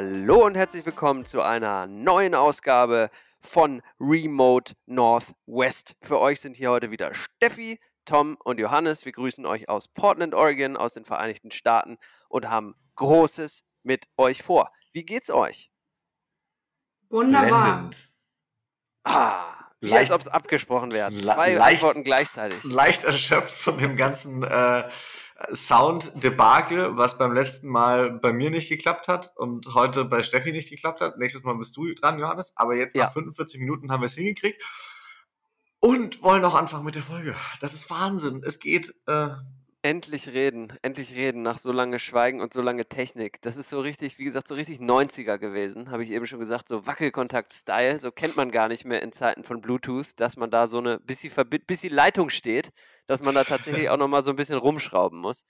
Hallo und herzlich willkommen zu einer neuen Ausgabe von Remote Northwest. Für euch sind hier heute wieder Steffi, Tom und Johannes. Wir grüßen euch aus Portland, Oregon, aus den Vereinigten Staaten und haben Großes mit euch vor. Wie geht's euch? Wunderbar. Blendend. Ah, wie Leicht- als ob es abgesprochen wäre. Zwei leicht- Antworten gleichzeitig. Leicht erschöpft von dem ganzen äh, Sound-Debakel, was beim letzten Mal bei mir nicht geklappt hat und heute bei Steffi nicht geklappt hat. Nächstes Mal bist du dran, Johannes. Aber jetzt Ja. nach 45 Minuten haben wir es hingekriegt und wollen auch anfangen mit der Folge. Das ist Wahnsinn. Es geht. Äh, Endlich reden, endlich reden nach so lange Schweigen und so lange Technik. Das ist so richtig, wie gesagt, so richtig 90er gewesen, habe ich eben schon gesagt, so Wackelkontakt-Style, so kennt man gar nicht mehr in Zeiten von Bluetooth, dass man da so eine, bis die, Verbi bis die Leitung steht, dass man da tatsächlich auch nochmal so ein bisschen rumschrauben muss.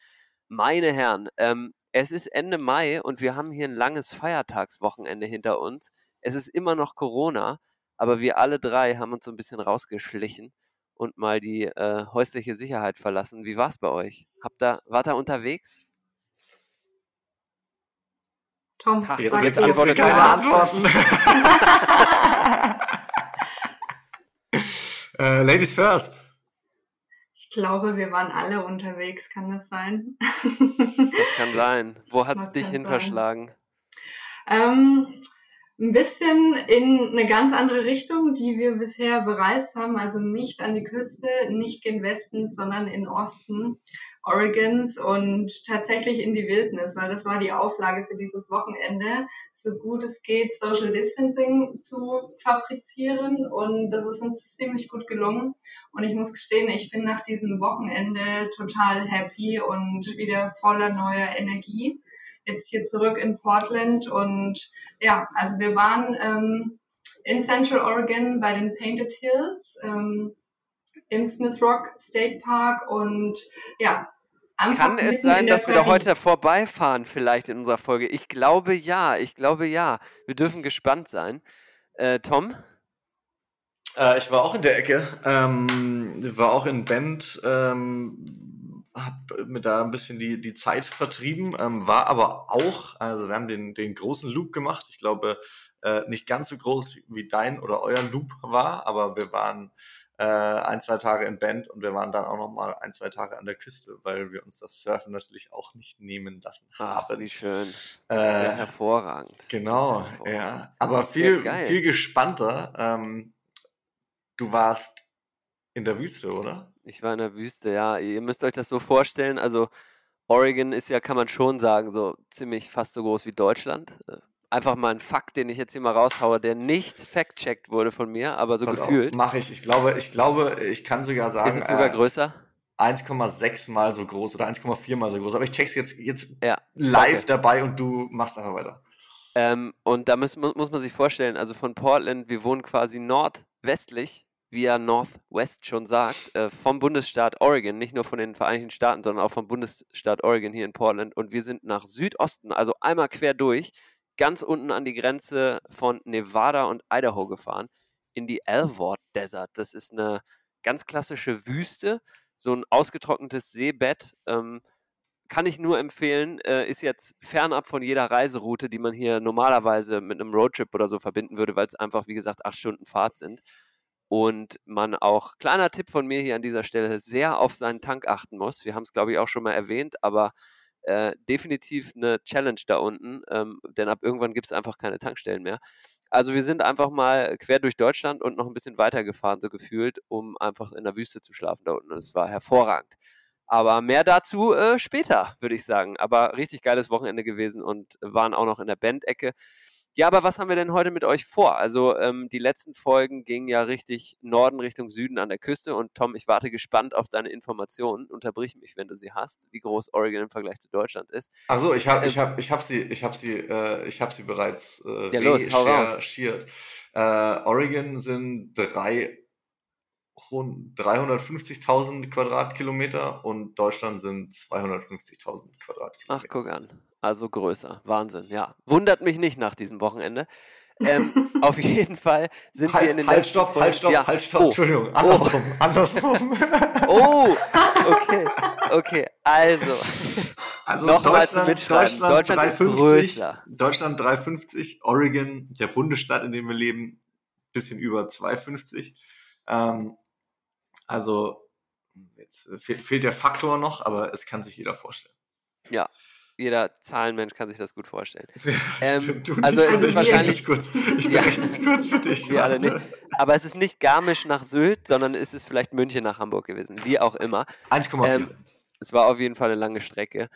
Meine Herren, ähm, es ist Ende Mai und wir haben hier ein langes Feiertagswochenende hinter uns. Es ist immer noch Corona, aber wir alle drei haben uns so ein bisschen rausgeschlichen und mal die äh, häusliche Sicherheit verlassen. Wie war es bei euch? Habt ihr, wart ihr unterwegs? Tom, Ach, jetzt du. jetzt Antwortet keine. Antworten. äh, Ladies first. Ich glaube, wir waren alle unterwegs, kann das sein? Das kann sein. Wo hat es dich kann hin sein. verschlagen? ähm, ein bisschen in eine ganz andere Richtung, die wir bisher bereist haben. Also nicht an die Küste, nicht gen Westen, sondern in Osten Oregons und tatsächlich in die Wildnis, weil das war die Auflage für dieses Wochenende, so gut es geht, Social Distancing zu fabrizieren. Und das ist uns ziemlich gut gelungen. Und ich muss gestehen, ich bin nach diesem Wochenende total happy und wieder voller neuer Energie. Jetzt hier zurück in Portland und ja, also wir waren ähm, in Central Oregon bei den Painted Hills ähm, im Smith Rock State Park und ja, einfach Kann es sein, dass wir da heute vorbeifahren, vielleicht in unserer Folge? Ich glaube ja, ich glaube ja. Wir dürfen gespannt sein. Äh, Tom? Äh, ich war auch in der Ecke, ähm, war auch in Bend, ähm, hab mir da ein bisschen die, die Zeit vertrieben, ähm, war aber auch, also wir haben den, den großen Loop gemacht. Ich glaube, äh, nicht ganz so groß wie dein oder euer Loop war, aber wir waren äh, ein, zwei Tage in Bend und wir waren dann auch noch mal ein, zwei Tage an der Küste, weil wir uns das Surfen natürlich auch nicht nehmen lassen Ach, haben. wie schön. Das ist ja Äh, hervorragend. Genau, hervorragend. ja. Aber viel, geil. viel gespannter. Ähm, du warst in der Wüste, oder? Ich war in der Wüste, ja. Ihr müsst euch das so vorstellen. Also, Oregon ist ja, kann man schon sagen, so ziemlich fast so groß wie Deutschland. Äh, Einfach mal ein Fakt, den ich jetzt hier mal raushaue, der nicht fact-checkt wurde von mir, aber so Pass gefühlt. Mache ich. Ich glaube, ich glaube, ich kann sogar sagen, Ist es sogar äh, größer? 1,6 mal so groß oder 1,4 mal so groß. Aber ich check's jetzt, jetzt Ja. live danke. dabei und du machst einfach weiter. Ähm, und da muss, mu- muss man sich vorstellen, also von Portland, wir wohnen quasi nordwestlich, wie ja Northwest schon sagt, äh, vom Bundesstaat Oregon, nicht nur von den Vereinigten Staaten, sondern auch vom Bundesstaat Oregon hier in Portland. Und wir sind nach Südosten, also einmal quer durch, ganz unten an die Grenze von Nevada und Idaho gefahren, in die Alvord Desert. Das ist eine ganz klassische Wüste, so ein ausgetrocknetes Seebett. Ähm, kann ich nur empfehlen, äh, ist jetzt fernab von jeder Reiseroute, die man hier normalerweise mit einem Roadtrip oder so verbinden würde, weil es einfach, wie gesagt, acht Stunden Fahrt sind. Und man auch, kleiner Tipp von mir hier an dieser Stelle, sehr auf seinen Tank achten muss. Wir haben es, glaube ich, auch schon mal erwähnt, aber äh, definitiv eine Challenge da unten, ähm, denn ab irgendwann gibt es einfach keine Tankstellen mehr. Also wir sind einfach mal quer durch Deutschland und noch ein bisschen weiter gefahren, so gefühlt, um einfach in der Wüste zu schlafen da unten. Und es war hervorragend. Aber mehr dazu äh, später, würde ich sagen. Aber richtig geiles Wochenende gewesen und waren auch noch in der Bandecke. Ja, aber was haben wir denn heute mit euch vor? Also ähm, die letzten Folgen gingen ja richtig Norden Richtung Süden an der Küste und Tom, ich warte gespannt auf deine Informationen. Unterbrich mich, wenn du sie hast, wie groß Oregon im Vergleich zu Deutschland ist. Also ich habe Ähm, ich hab, ich hab sie, ich hab sie, äh, ich hab sie bereits äh, Ja, los, hau raus. recherchiert. Äh, Oregon sind drei, 350.000 Quadratkilometer und Deutschland sind 250.000 Quadratkilometer. Ach, guck an. Also größer. Wahnsinn, ja. Wundert mich nicht nach diesem Wochenende. Ähm, auf jeden Fall sind wir in den Halt, halt, stopp, Folgen- halt, stopp, ja. halt, stopp, Oh. Entschuldigung, andersrum, andersrum. Oh, okay, okay. Also, Also Nochmal zum Deutschland, Mitschreiben. Deutschland, Deutschland ist 350, größer. Deutschland 350, Oregon, der Bundesstaat, in dem wir leben, bisschen über 250. Ähm, also jetzt fe fehlt der Faktor noch, aber es kann sich jeder vorstellen. Ja, jeder Zahlenmensch kann sich das gut vorstellen. Ja, Ähm, stimmt. Du also es ist Ich wahrscheinlich- kurz. Ich berechne es kurz für dich. Wir alle nicht. Aber es ist nicht Garmisch nach Sylt, sondern es ist vielleicht München nach Hamburg gewesen. Wie auch immer. 1,4. Ähm, Es war auf jeden Fall eine lange Strecke.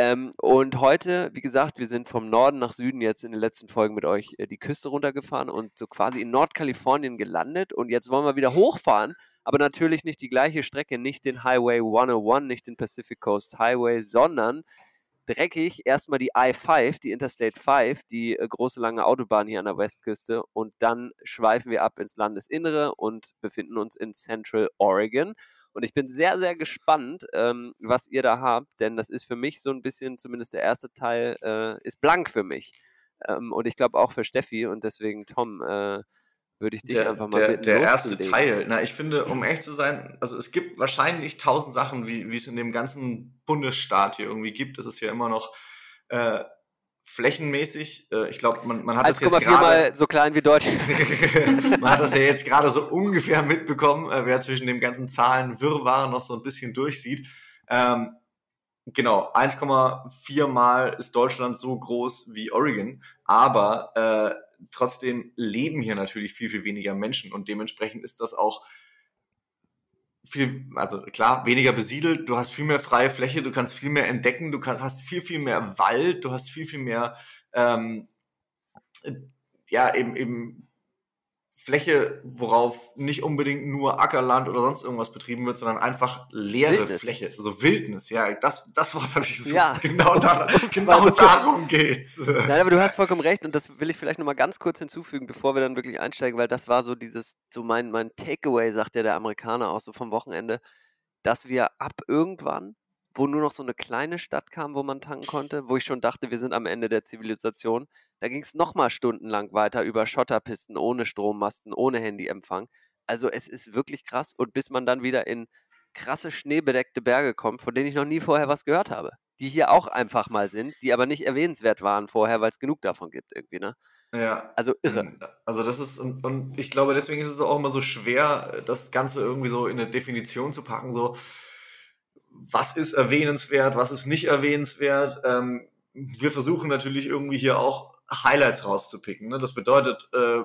Ähm, und heute, wie gesagt, wir sind vom Norden nach Süden jetzt in den letzten Folgen mit euch äh, die Küste runtergefahren und so quasi in Nordkalifornien gelandet. Und jetzt wollen wir wieder hochfahren, aber natürlich nicht die gleiche Strecke, nicht den Highway 101, nicht den Pacific Coast Highway, sondern dreckig erstmal die I-5, die Interstate 5, die äh, große lange Autobahn hier an der Westküste. Und dann schweifen wir ab ins Landesinnere und befinden uns in Central Oregon. Und ich bin sehr, sehr gespannt, ähm, was ihr da habt, denn das ist für mich so ein bisschen, zumindest der erste Teil, äh, ist blank für mich. Ähm, und ich glaube auch für Steffi. Und deswegen, Tom, äh, würde ich dich der, einfach mal der, bitten, der erste. Teil. Na, ich finde, um echt zu sein, also es gibt wahrscheinlich tausend Sachen, wie, wie es in dem ganzen Bundesstaat hier irgendwie gibt. Das ist ja immer noch äh, flächenmäßig. Äh, ich glaube, man, man hat das jetzt 1,4 gerade. mal so klein wie Deutschland. Man hat das ja jetzt gerade so ungefähr mitbekommen, äh, wer zwischen dem ganzen Zahlen Wirrwarr noch so ein bisschen durchsieht. Ähm, genau, 1,4 Mal ist Deutschland so groß wie Oregon, aber äh, trotzdem leben hier natürlich viel, viel weniger Menschen und dementsprechend ist das auch viel, also klar, weniger besiedelt, du hast viel mehr freie Fläche, du kannst viel mehr entdecken, du kannst, hast viel, viel mehr Wald, du hast viel, viel mehr ähm, äh, ja, eben, eben Fläche, worauf nicht unbedingt nur Ackerland oder sonst irgendwas betrieben wird, sondern einfach leere Wildnis. Fläche, so Wildnis, ja, das, das Wort habe ich gesucht. Ja, genau, da, genau so darum geht's. Nein, aber du hast vollkommen recht und das will ich vielleicht nochmal ganz kurz hinzufügen, bevor wir dann wirklich einsteigen, weil das war so dieses, so mein, mein Takeaway, sagt ja der Amerikaner auch so vom Wochenende, dass wir ab irgendwann, wo nur noch so eine kleine Stadt kam, wo man tanken konnte, wo ich schon dachte, wir sind am Ende der Zivilisation, da ging es nochmal stundenlang weiter über Schotterpisten, ohne Strommasten, ohne Handyempfang. Also es ist wirklich krass und bis man dann wieder in krasse schneebedeckte Berge kommt, von denen ich noch nie vorher was gehört habe. Die hier auch einfach mal sind, die aber nicht erwähnenswert waren vorher, weil es genug davon gibt irgendwie, ne? Ja. Also irre. Also das ist, und, und ich glaube, deswegen ist es auch immer so schwer, das Ganze irgendwie so in eine Definition zu packen, so was ist erwähnenswert, was ist nicht erwähnenswert. Ähm, wir versuchen natürlich irgendwie hier auch Highlights rauszupicken. Ne? Das bedeutet, äh,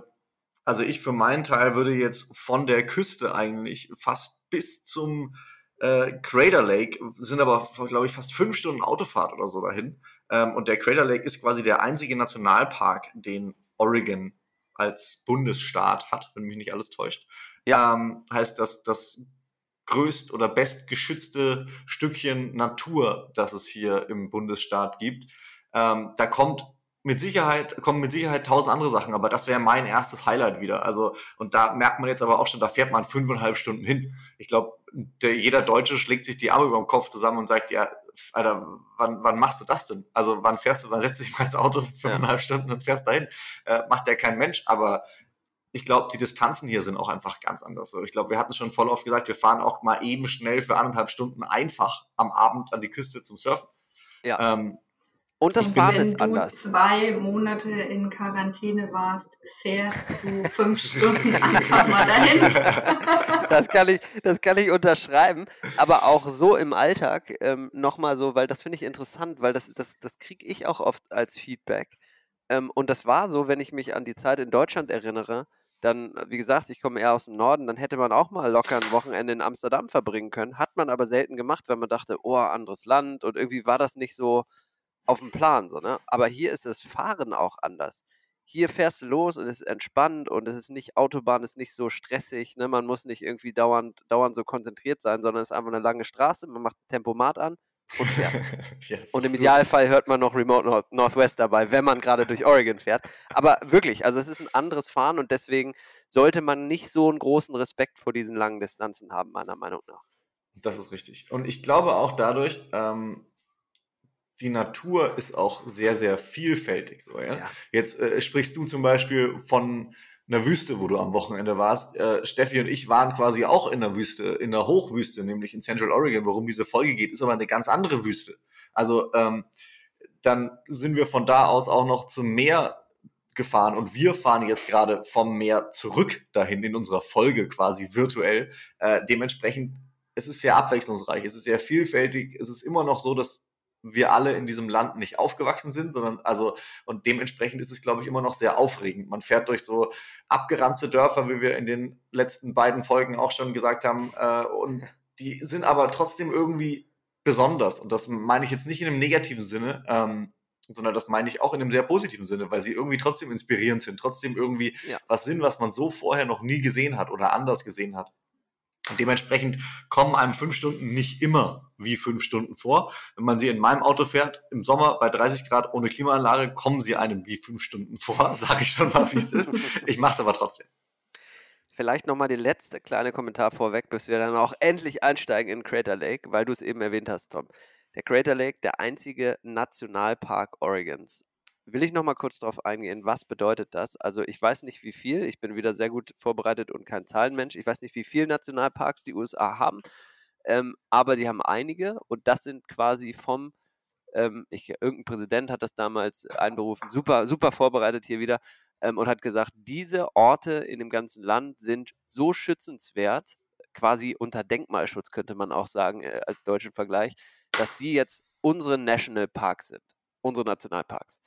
also ich für meinen Teil würde jetzt von der Küste eigentlich fast bis zum äh, Crater Lake, sind aber, glaube ich, fast fünf Stunden Autofahrt oder so dahin. Ähm, und der Crater Lake ist quasi der einzige Nationalpark, den Oregon als Bundesstaat hat, wenn mich nicht alles täuscht. Ja. Ähm, heißt, dass das größt oder bestgeschützte Stückchen Natur, das es hier im Bundesstaat gibt. Ähm, da kommt mit Sicherheit, kommen mit Sicherheit tausend andere Sachen, aber das wäre mein erstes Highlight wieder. Also, und da merkt man jetzt aber auch schon, da fährt man fünfeinhalb Stunden hin. Ich glaube, jeder Deutsche schlägt sich die Arme über den Kopf zusammen und sagt, ja, Alter, wann, wann machst du das denn? Also, wann fährst du, wann setzt dich mal ins Auto fünfeinhalb Stunden und fährst dahin? Äh, macht ja kein Mensch, aber ich glaube, die Distanzen hier sind auch einfach ganz anders. So, ich glaube, wir hatten schon voll oft gesagt, wir fahren auch mal eben schnell für anderthalb Stunden einfach am Abend an die Küste zum Surfen. Ja. Ähm, Und das ich bin- Fahren Wenn ist du anders. zwei Monate in Quarantäne warst, fährst du fünf Stunden einfach mal dahin. Das kann ich, das kann ich unterschreiben. Aber auch so im Alltag ähm, nochmal so, weil das finde ich interessant, weil das, das, das kriege ich auch oft als Feedback. Ähm, und das war so, wenn ich mich an die Zeit in Deutschland erinnere, dann, wie gesagt, ich komme eher aus dem Norden, dann hätte man auch mal locker ein Wochenende in Amsterdam verbringen können. Hat man aber selten gemacht, weil man dachte, oh, anderes Land und irgendwie war das nicht so auf dem Plan. So, ne? Aber hier ist das Fahren auch anders. Hier fährst du los und es ist entspannt und es ist nicht, Autobahn ist nicht so stressig, ne? man muss nicht irgendwie dauernd, dauernd so konzentriert sein, sondern es ist einfach eine lange Straße, man macht Tempomat an und fährt. yes, Und im. Idealfall hört man noch Remote North Northwest dabei, wenn man gerade durch Oregon fährt. Aber wirklich, also es ist ein anderes Fahren und deswegen sollte man nicht so einen großen Respekt vor diesen langen Distanzen haben, meiner Meinung nach. Das ist richtig. Und ich glaube auch dadurch, ähm, die Natur ist auch sehr, sehr vielfältig. So, ja? Ja. Jetzt äh, sprichst du zum Beispiel von einer Wüste, wo du am Wochenende warst. Äh, Steffi und ich waren quasi auch in der Wüste, in der Hochwüste, nämlich in Central Oregon. Worum diese Folge geht, ist aber eine ganz andere Wüste. Also ähm, dann sind wir von da aus auch noch zum Meer gefahren und wir fahren jetzt gerade vom Meer zurück dahin in unserer Folge quasi virtuell. Äh, dementsprechend, es ist sehr abwechslungsreich, es ist sehr vielfältig, es ist immer noch so, dass wir alle in diesem Land nicht aufgewachsen sind, sondern also und dementsprechend ist es, glaube ich, immer noch sehr aufregend. Man fährt durch so abgeranzte Dörfer, wie wir in den letzten beiden Folgen auch schon gesagt haben, äh, und die sind aber trotzdem irgendwie besonders. Und das meine ich jetzt nicht in einem negativen Sinne, ähm, sondern das meine ich auch in einem sehr positiven Sinne, weil sie irgendwie trotzdem inspirierend sind, trotzdem irgendwie ja. was sind, was man so vorher noch nie gesehen hat oder anders gesehen hat. Und dementsprechend kommen einem fünf Stunden nicht immer wie fünf Stunden vor. Wenn man sie in meinem Auto fährt, im Sommer bei 30 Grad ohne Klimaanlage, kommen sie einem wie fünf Stunden vor, sage ich schon mal, wie es ist. Ich mache es aber trotzdem. Vielleicht nochmal den letzten kleinen Kommentar vorweg, bis wir dann auch endlich einsteigen in Crater Lake, weil du es eben erwähnt hast, Tom. Der Crater Lake, der einzige Nationalpark Oregons. Will ich nochmal kurz darauf eingehen, was bedeutet das? Also ich weiß nicht wie viel, ich bin wieder sehr gut vorbereitet und kein Zahlenmensch. Ich weiß nicht, wie viele Nationalparks die USA haben, ähm, aber die haben einige und das sind quasi vom, ähm, ich, irgendein Präsident hat das damals einberufen, super, super vorbereitet hier wieder ähm, und hat gesagt, diese Orte in dem ganzen Land sind so schützenswert, quasi unter Denkmalschutz könnte man auch sagen, äh, als deutschen Vergleich, dass die jetzt unsere National Parks sind, unsere Nationalparks.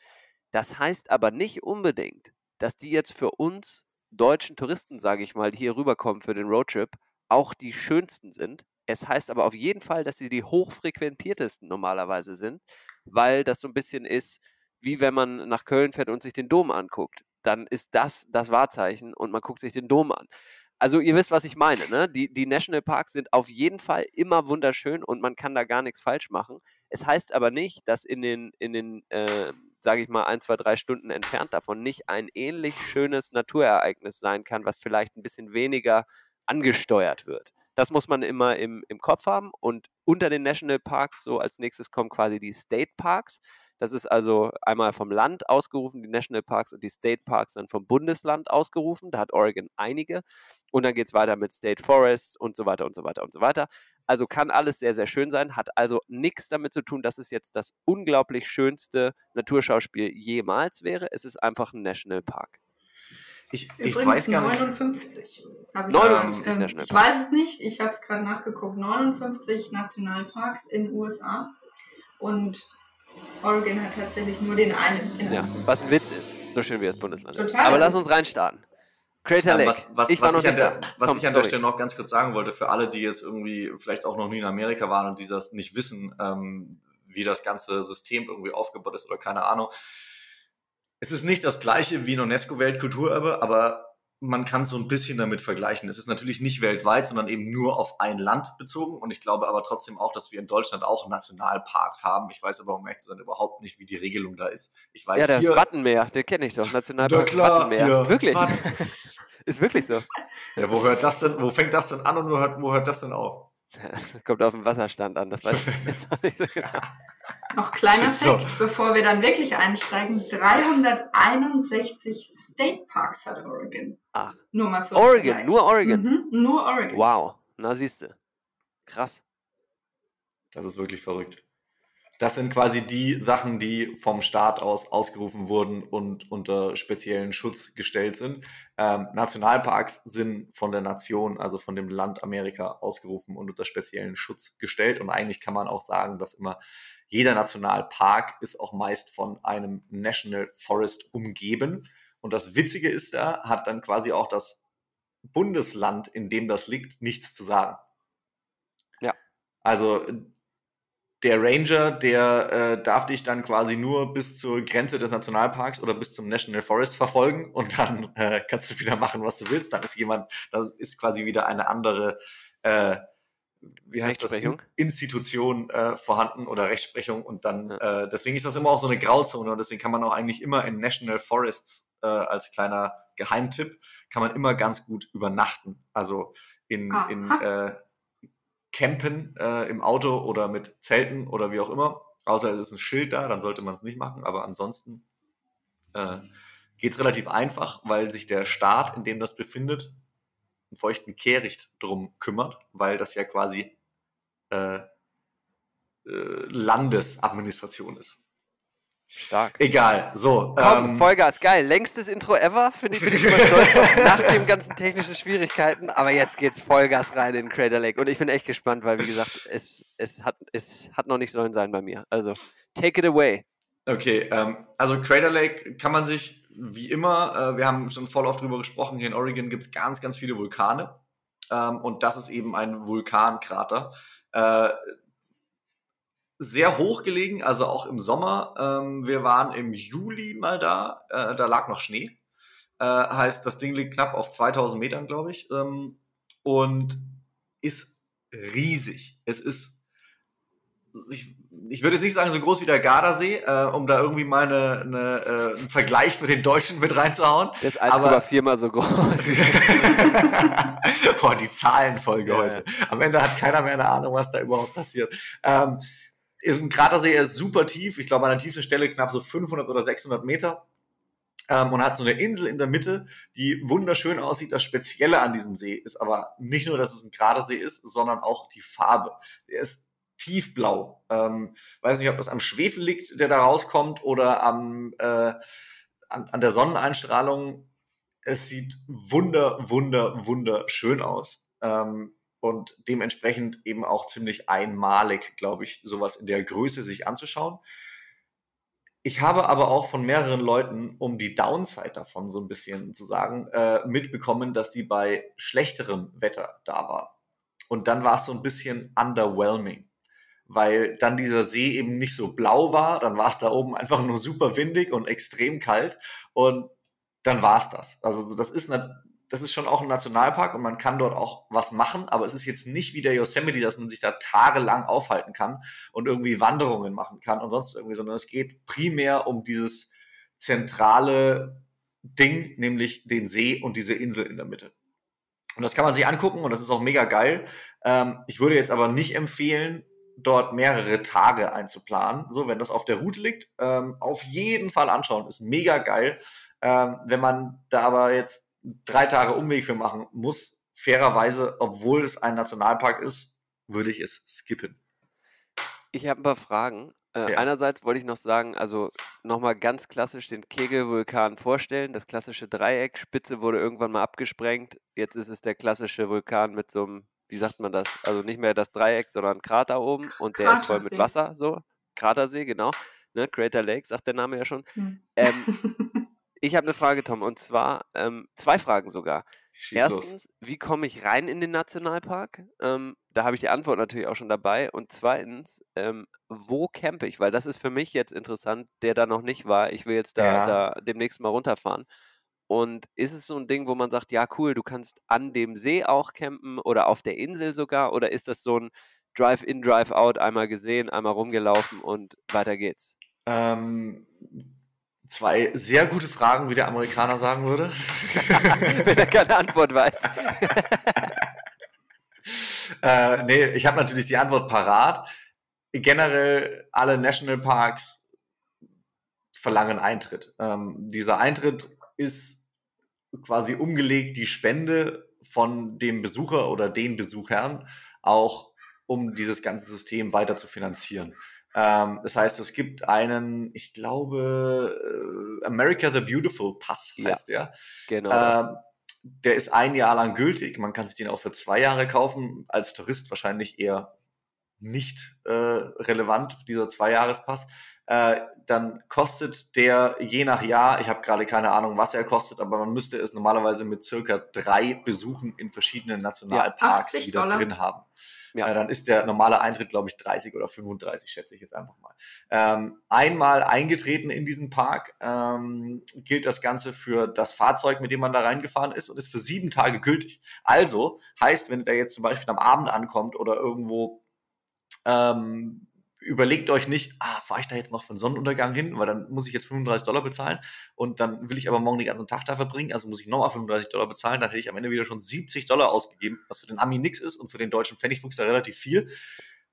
Das heißt aber nicht unbedingt, dass die jetzt für uns deutschen Touristen, sage ich mal, die hier rüberkommen für den Roadtrip, auch die schönsten sind. Es heißt aber auf jeden Fall, dass sie die hochfrequentiertesten normalerweise sind, weil das so ein bisschen ist, wie wenn man nach Köln fährt und sich den Dom anguckt. Dann ist das das Wahrzeichen und man guckt sich den Dom an. Also ihr wisst, was ich meine. Ne? Die, die Nationalparks sind auf jeden Fall immer wunderschön und man kann da gar nichts falsch machen. Es heißt aber nicht, dass in den, in den äh, sage ich mal, ein, zwei, drei Stunden entfernt davon nicht ein ähnlich schönes Naturereignis sein kann, was vielleicht ein bisschen weniger angesteuert wird. Das muss man immer im, im Kopf haben. Und unter den Nationalparks, so als nächstes kommen quasi die State Parks. Das ist also einmal vom Land ausgerufen, die National Parks und die State Parks dann vom Bundesland ausgerufen. Da hat Oregon einige. Und dann geht es weiter mit State Forests und so weiter und so weiter und so weiter. Also kann alles sehr, sehr schön sein, hat also nichts damit zu tun, dass es jetzt das unglaublich schönste Naturschauspiel jemals wäre. Es ist einfach ein National Park. Ich, ich weiß gar 59. Nicht. 59 ähm, Ich weiß es nicht, ich habe es gerade nachgeguckt. 59 Nationalparks in den USA. Und Oregon hat tatsächlich nur den einen. ja, was ein Witz ist, so schön wie das Bundesland Total ist. Aber lass uns reinstarten. Crater Lake. Was, was, ich war noch ich nicht der, Was Tom, ich an sorry. der Stelle noch ganz kurz sagen wollte, für alle, die jetzt irgendwie vielleicht auch noch nie in Amerika waren und die das nicht wissen, ähm, wie das ganze System irgendwie aufgebaut ist oder keine Ahnung. Es ist nicht das gleiche wie ein UNESCO-Weltkulturerbe, aber man kann es so ein bisschen damit vergleichen. Es ist natürlich nicht weltweit, sondern eben nur auf ein Land bezogen. Und ich glaube aber trotzdem auch, dass wir in Deutschland auch Nationalparks haben. Ich weiß aber, um ehrlich zu sein, überhaupt nicht, wie die Regelung da ist. Ich weiß, ja, das hier, Wattenmeer, den kenne ich doch. Nationalpark klar, Wattenmeer. Ja, Wirklich? ist wirklich so. Ja, wo hört das denn, wo fängt das denn an und wo hört, wo hört das denn auf? Das kommt auf den Wasserstand an, das weiß ich jetzt auch nicht so genau. Noch kleiner Fakt, so. bevor wir dann wirklich einsteigen. 361 State Parks hat Oregon. Ach. Nur mal so. Oregon, nur Oregon. Mhm, nur Oregon. Wow. Na siehst du. Krass. Das ist wirklich verrückt. Das sind quasi die Sachen, die vom Staat aus ausgerufen wurden und unter speziellen Schutz gestellt sind. Ähm, Nationalparks sind von der Nation, also von dem Land Amerika ausgerufen und unter speziellen Schutz gestellt. Und eigentlich kann man auch sagen, dass immer jeder Nationalpark ist auch meist von einem National Forest umgeben. Und das Witzige ist da, hat dann quasi auch das Bundesland, in dem das liegt, nichts zu sagen. Ja. Also der Ranger, der äh, darf dich dann quasi nur bis zur Grenze des Nationalparks oder bis zum National Forest verfolgen und dann äh, kannst du wieder machen, was du willst. Dann ist jemand, dann ist quasi wieder eine andere, äh, wie heißt das, Institution äh, vorhanden oder Rechtsprechung und dann, ja. äh, deswegen ist das immer auch so eine Grauzone und deswegen kann man auch eigentlich immer in National Forests äh, als kleiner Geheimtipp, kann man immer ganz gut übernachten. Also in, in äh, campen äh, im Auto oder mit Zelten oder wie auch immer. Außer es ist ein Schild da, dann sollte man es nicht machen. Aber ansonsten äh, geht es relativ einfach, weil sich der Staat, in dem das befindet, einen feuchten Kehricht drum kümmert, weil das ja quasi äh, äh, Landesadministration ist. Stark. Egal, so. Komm, ähm, Vollgas, geil. Längstes Intro ever, finde ich, bin ich schon mal stolz auf, nach den ganzen technischen Schwierigkeiten. Aber jetzt geht's Vollgas rein in Crater Lake. Und ich bin echt gespannt, weil, wie gesagt, es, es, hat, es hat noch nicht sollen sein bei mir. Also, take it away. Okay, ähm, also Crater Lake kann man sich wie immer, äh, wir haben schon voll oft drüber gesprochen, hier in Oregon gibt es ganz, ganz viele Vulkane. Ähm, und das ist eben ein Vulkankrater. Äh, sehr hoch gelegen, also auch im Sommer. Ähm, wir waren im Juli mal da, äh, da lag noch Schnee. Äh, heißt, das Ding liegt knapp auf 2000 Metern, glaube ich. Ähm, und ist riesig. Es ist, ich, ich würde jetzt nicht sagen so groß wie der Gardasee, äh, um da irgendwie mal eine, eine, äh, einen Vergleich für den Deutschen mit reinzuhauen. Der ist 1,4 mal so groß. Boah, die Zahlenfolge Ja, heute. Am Ende hat keiner mehr eine Ahnung, was da überhaupt passiert. Ähm, ist ein Kratersee, er ist super tief. Ich glaube, an der tiefsten Stelle knapp so 500 oder 600 Meter. Ähm, und hat so eine Insel in der Mitte, die wunderschön aussieht. Das Spezielle an diesem See ist aber nicht nur, dass es ein Kratersee ist, sondern auch die Farbe. Er ist tiefblau. Ähm, weiß nicht, ob das am Schwefel liegt, der da rauskommt, oder am, äh, an, an der Sonneneinstrahlung. Es sieht wunder, wunder, wunderschön aus. Ähm, und dementsprechend eben auch ziemlich einmalig, glaube ich, sowas in der Größe sich anzuschauen. Ich habe aber auch von mehreren Leuten, um die Downside davon so ein bisschen zu sagen, äh, mitbekommen, dass die bei schlechterem Wetter da waren. Und dann war es so ein bisschen underwhelming, weil dann dieser See eben nicht so blau war, dann war es da oben einfach nur super windig und extrem kalt und dann war es das. Also das ist eine, das ist schon auch ein Nationalpark und man kann dort auch was machen, aber es ist jetzt nicht wie der Yosemite, dass man sich da tagelang aufhalten kann und irgendwie Wanderungen machen kann und sonst irgendwie, sondern es geht primär um dieses zentrale Ding, nämlich den See und diese Insel in der Mitte. Und das kann man sich angucken und das ist auch mega geil. Ähm, ich würde jetzt aber nicht empfehlen, dort mehrere Tage einzuplanen. So, wenn das auf der Route liegt, ähm, auf jeden Fall anschauen. Ist mega geil. Ähm, wenn man da aber jetzt drei Tage Umweg für machen muss, fairerweise, obwohl es ein Nationalpark ist, würde ich es skippen. Ich habe ein paar Fragen. Äh, Ja. Einerseits wollte ich noch sagen, also nochmal ganz klassisch den Kegelvulkan vorstellen. Das klassische Dreieck, Spitze wurde irgendwann mal abgesprengt. Jetzt ist es der klassische Vulkan mit so einem, wie sagt man das? Also nicht mehr das Dreieck, sondern Krater oben und der ist voll mit Kratersee. Wasser, so. Kratersee, genau. Ne? Crater Lake, sagt der Name ja schon. Hm. Ähm, ich habe eine Frage, Tom, und zwar ähm, zwei Fragen sogar. Schieß los. Erstens, wie komme ich rein in den Nationalpark? Ähm, da habe ich die Antwort natürlich auch schon dabei. Und zweitens, ähm, wo campe ich? Weil das ist für mich jetzt interessant, der da noch nicht war. Ich will jetzt da, Ja. da demnächst mal runterfahren. Und ist es so ein Ding, wo man sagt, ja, cool, du kannst an dem See auch campen oder auf der Insel sogar? Oder ist das so ein Drive-in, Drive-out, einmal gesehen, einmal rumgelaufen und weiter geht's? Ähm, zwei sehr gute Fragen, wie der Amerikaner sagen würde. Wenn er keine Antwort weiß. äh, nee, ich habe natürlich die Antwort parat. Generell alle Nationalparks verlangen Eintritt. Ähm, dieser Eintritt ist quasi umgelegt, die Spende von dem Besucher oder den Besuchern auch, um dieses ganze System weiter zu finanzieren. Ähm, das heißt, es gibt einen, ich glaube, äh, America the Beautiful Pass Ja. heißt der. Genau. Das. Ähm, der ist ein Jahr lang gültig. Man kann sich den auch für zwei Jahre kaufen. Als Tourist wahrscheinlich eher nicht äh, relevant, dieser Zweijahrespass. Äh, dann kostet der je nach Jahr, ich habe gerade keine Ahnung, was er kostet, aber man müsste es normalerweise mit circa drei Besuchen in verschiedenen Nationalparks 80 wieder Dollar. drin haben. Ja. Äh, dann ist der normale Eintritt, glaube ich, 30 oder 35, schätze ich jetzt einfach mal. Ähm, einmal eingetreten in diesen Park ähm, gilt das Ganze für das Fahrzeug, mit dem man da reingefahren ist und ist für sieben Tage gültig. Also heißt, wenn der jetzt zum Beispiel am Abend ankommt oder irgendwo, ähm, überlegt euch nicht, ah, fahre ich da jetzt noch für den Sonnenuntergang hin, weil dann muss ich jetzt 35 Dollar bezahlen und dann will ich aber morgen den ganzen Tag da verbringen, also muss ich nochmal 35 Dollar bezahlen, dann hätte ich am Ende wieder schon 70 Dollar ausgegeben, was für den Ami nix ist und für den deutschen Pfennigfuchs da relativ viel.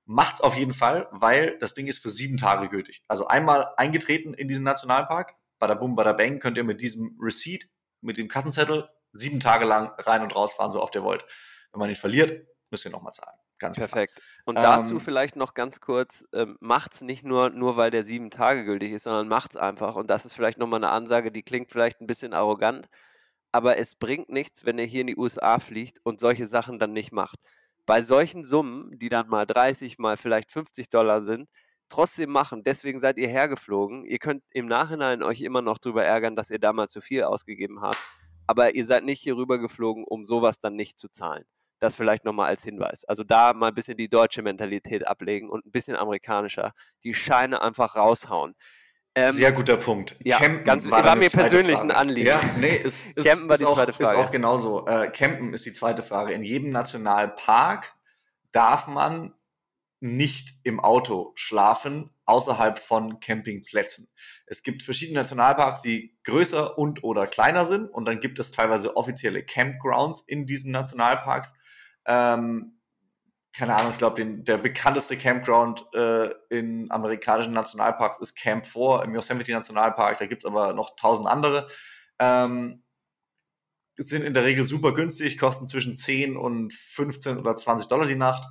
Macht's auf jeden Fall, weil das Ding ist für sieben Tage gültig. Also einmal eingetreten in diesen Nationalpark, bada bum, bada bang, könnt ihr mit diesem Receipt, mit dem Kassenzettel sieben Tage lang rein und rausfahren, so oft ihr wollt. Wenn man ihn verliert, müsst ihr nochmal zahlen. Ganz Perfekt. Und dazu ähm, vielleicht noch ganz kurz, ähm, es nicht nur, nur, weil der sieben Tage gültig ist, sondern macht es einfach. Und das ist vielleicht nochmal eine Ansage, die klingt vielleicht ein bisschen arrogant, aber es bringt nichts, wenn ihr hier in die USA fliegt und solche Sachen dann nicht macht. Bei solchen Summen, die dann mal 30, mal vielleicht 50 Dollar sind, trotzdem machen. Deswegen seid ihr hergeflogen. Ihr könnt im Nachhinein euch immer noch darüber ärgern, dass ihr damals zu viel ausgegeben habt. Aber ihr seid nicht hier rüber geflogen, um sowas dann nicht zu zahlen. Das vielleicht nochmal als Hinweis. Also da mal ein bisschen die deutsche Mentalität ablegen und ein bisschen amerikanischer. Die Scheine einfach raushauen. Ähm, Sehr guter Punkt. Ja, Campen ganz, war, war mir persönlich Frage. ein Anliegen. Ja, nee, ist, ist, Campen war die auch, zweite Frage. Ist auch genauso. Äh, Campen ist die zweite Frage. In jedem Nationalpark darf man nicht im Auto schlafen, außerhalb von Campingplätzen. Es gibt verschiedene Nationalparks, die größer und oder kleiner sind und dann gibt es teilweise offizielle Campgrounds in diesen Nationalparks. Ähm, keine Ahnung, ich glaube, der bekannteste Campground äh, in amerikanischen Nationalparks ist Camp 4 im Yosemite Nationalpark. Da gibt es aber noch tausend andere. Ähm, sind in der Regel super günstig, kosten zwischen 10 und 15 oder 20 Dollar die Nacht.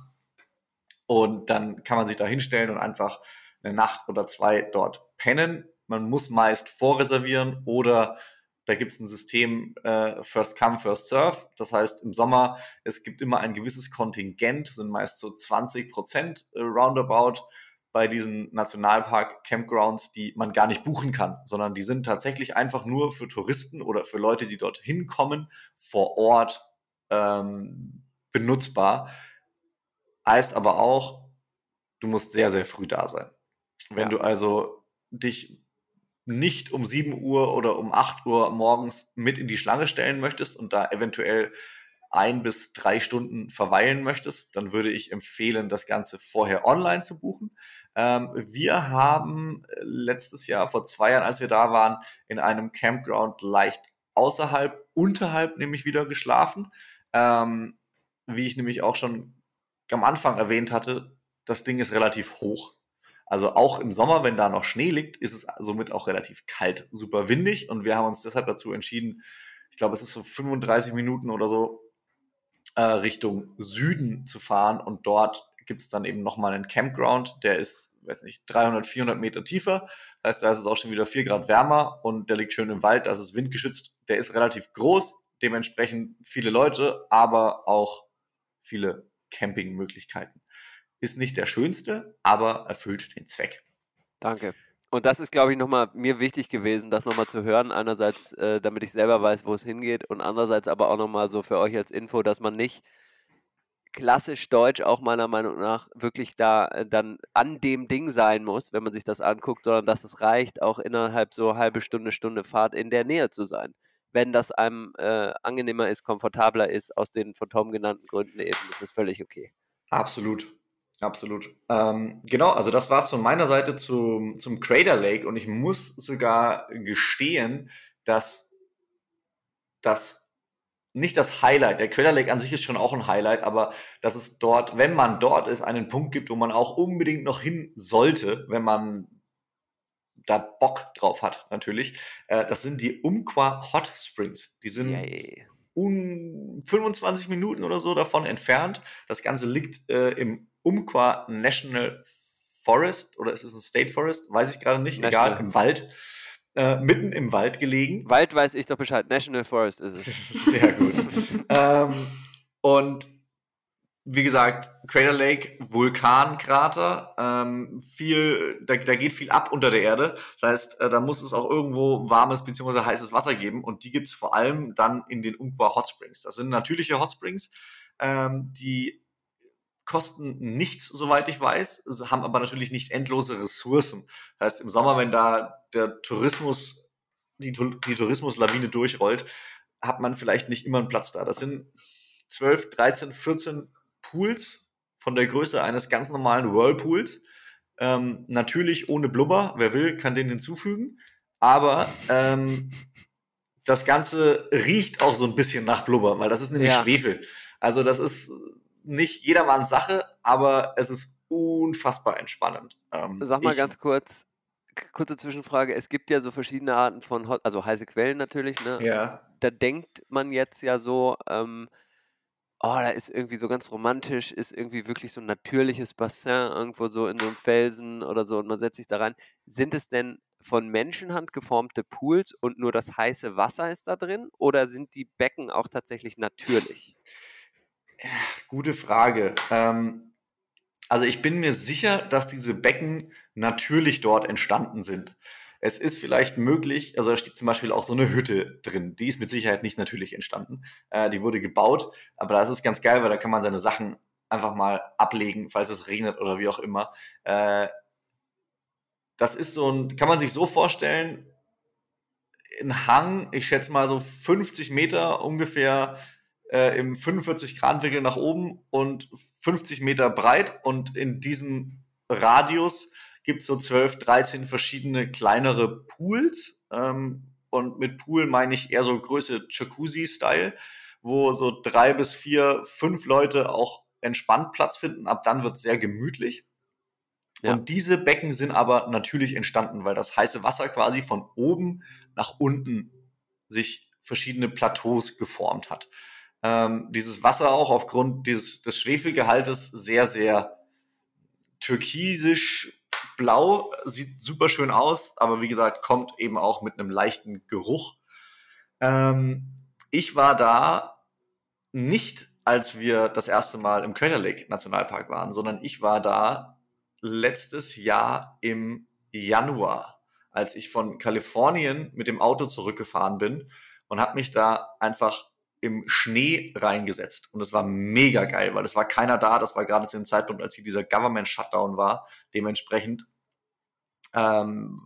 Und dann kann man sich da hinstellen und einfach eine Nacht oder zwei dort pennen. Man muss meist vorreservieren oder da gibt es ein System äh, First Come, First Serve. Das heißt, im Sommer, es gibt immer ein gewisses Kontingent, sind meist so 20 Prozent äh, roundabout bei diesen Nationalpark-Campgrounds, die man gar nicht buchen kann, sondern die sind tatsächlich einfach nur für Touristen oder für Leute, die dort hinkommen, vor Ort ähm, benutzbar. Heißt aber auch, du musst sehr, sehr früh da sein. Wenn ja. du also dich nicht um 7 Uhr oder um 8 Uhr morgens mit in die Schlange stellen möchtest und da eventuell ein bis drei Stunden verweilen möchtest, dann würde ich empfehlen, das Ganze vorher online zu buchen. Ähm, wir haben letztes Jahr, vor zwei Jahren, als wir da waren, in einem Campground leicht außerhalb, unterhalb nämlich wieder geschlafen. Ähm, wie ich nämlich auch schon am Anfang erwähnt hatte, das Ding ist relativ hoch. Also auch im Sommer, wenn da noch Schnee liegt, ist es somit auch relativ kalt, super windig und wir haben uns deshalb dazu entschieden, ich glaube, es ist so 35 Minuten oder so äh, Richtung Süden zu fahren und dort gibt es dann eben nochmal einen Campground, der ist, weiß nicht, 300, 400 Meter tiefer. Das heißt, da ist es auch schon wieder 4 Grad wärmer und der liegt schön im Wald, da ist es windgeschützt. Der ist relativ groß, dementsprechend viele Leute, aber auch viele Campingmöglichkeiten. Ist nicht der schönste, aber erfüllt den Zweck. Danke. Und das ist, glaube ich, nochmal mir wichtig gewesen, das nochmal zu hören. Einerseits, äh, damit ich selber weiß, wo es hingeht und andererseits aber auch nochmal so für euch als Info, dass man nicht klassisch deutsch auch meiner Meinung nach wirklich da äh, dann an dem Ding sein muss, wenn man sich das anguckt, sondern dass es reicht, auch innerhalb so halbe Stunde, Stunde Fahrt in der Nähe zu sein. Wenn das einem äh, angenehmer ist, komfortabler ist, aus den von Tom genannten Gründen eben, ist es völlig okay. Absolut. Absolut. Ähm, genau, also das war es von meiner Seite zum, zum Crater Lake und ich muss sogar gestehen, dass das nicht das Highlight, der Crater Lake an sich ist schon auch ein Highlight, aber dass es dort, wenn man dort ist, einen Punkt gibt, wo man auch unbedingt noch hin sollte, wenn man da Bock drauf hat, natürlich. Äh, das sind die Umqua Hot Springs. Die sind um 25 Minuten oder so davon entfernt. Das Ganze liegt äh, im Umqua National Forest oder ist es ein State Forest? Weiß ich gerade nicht. National. Egal, im Wald. Äh, mitten im Wald gelegen. Wald weiß ich doch Bescheid. National Forest ist es. Sehr gut. ähm, und wie gesagt, Crater Lake, Vulkankrater, ähm, viel, da, da geht viel ab unter der Erde. Das heißt, äh, da muss es auch irgendwo warmes bzw. heißes Wasser geben und die gibt es vor allem dann in den Umpqua Hot Springs. Das sind natürliche Hot Springs, ähm, die kosten nichts, soweit ich weiß, haben aber natürlich nicht endlose Ressourcen. Das heißt, im Sommer, wenn da der Tourismus, die, die Tourismuslawine durchrollt, hat man vielleicht nicht immer einen Platz da. Das sind 12, 13, 14 Pools von der Größe eines ganz normalen Whirlpools. Ähm, natürlich ohne Blubber. Wer will, kann den hinzufügen. Aber ähm, das Ganze riecht auch so ein bisschen nach Blubber, weil das ist nämlich ja. Schwefel. Also das ist nicht jedermanns Sache, aber es ist unfassbar entspannend. Ähm, Sag mal ganz kurz, kurze Zwischenfrage. Es gibt ja so verschiedene Arten von, Hot, also heiße Quellen natürlich, ne? Ja. Da denkt man jetzt ja so, ähm, oh, da ist irgendwie so ganz romantisch, ist irgendwie wirklich so ein natürliches Bassin irgendwo so in so einem Felsen oder so und man setzt sich da rein. Sind es denn von Menschenhand geformte Pools und nur das heiße Wasser ist da drin oder sind die Becken auch tatsächlich natürlich? Gute Frage. Ähm, also ich bin mir sicher, dass diese Becken natürlich dort entstanden sind. Es ist vielleicht möglich, also da steht zum Beispiel auch so eine Hütte drin. Die ist mit Sicherheit nicht natürlich entstanden. Äh, die wurde gebaut, aber das ist ganz geil, weil da kann man seine Sachen einfach mal ablegen, falls es regnet oder wie auch immer. Äh, das ist so ein, kann man sich so vorstellen, ein Hang, ich schätze mal so 50 Meter ungefähr äh, im 45 Grad Winkel nach oben und 50 Meter breit und in diesem Radius gibt es so 12, 13 verschiedene kleinere Pools. Ähm, und mit Pool meine ich eher so Größe Jacuzzi-Style, wo so drei bis vier, fünf Leute auch entspannt Platz finden. Ab dann wird es sehr gemütlich. Ja. Und diese Becken sind aber natürlich entstanden, weil das heiße Wasser quasi von oben nach unten sich verschiedene Plateaus geformt hat. Ähm, dieses Wasser auch aufgrund dieses, des Schwefelgehaltes sehr, sehr türkisisch blau, sieht super schön aus, aber wie gesagt, kommt eben auch mit einem leichten Geruch. Ähm, ich war da nicht, als wir das erste Mal im Crater Lake Nationalpark waren, sondern ich war da letztes Jahr im Januar, als ich von Kalifornien mit dem Auto zurückgefahren bin und habe mich da einfach im Schnee reingesetzt. Und es war mega geil, weil es war keiner da. Das war gerade zu dem Zeitpunkt, als hier dieser Government-Shutdown war. Dementsprechend ähm,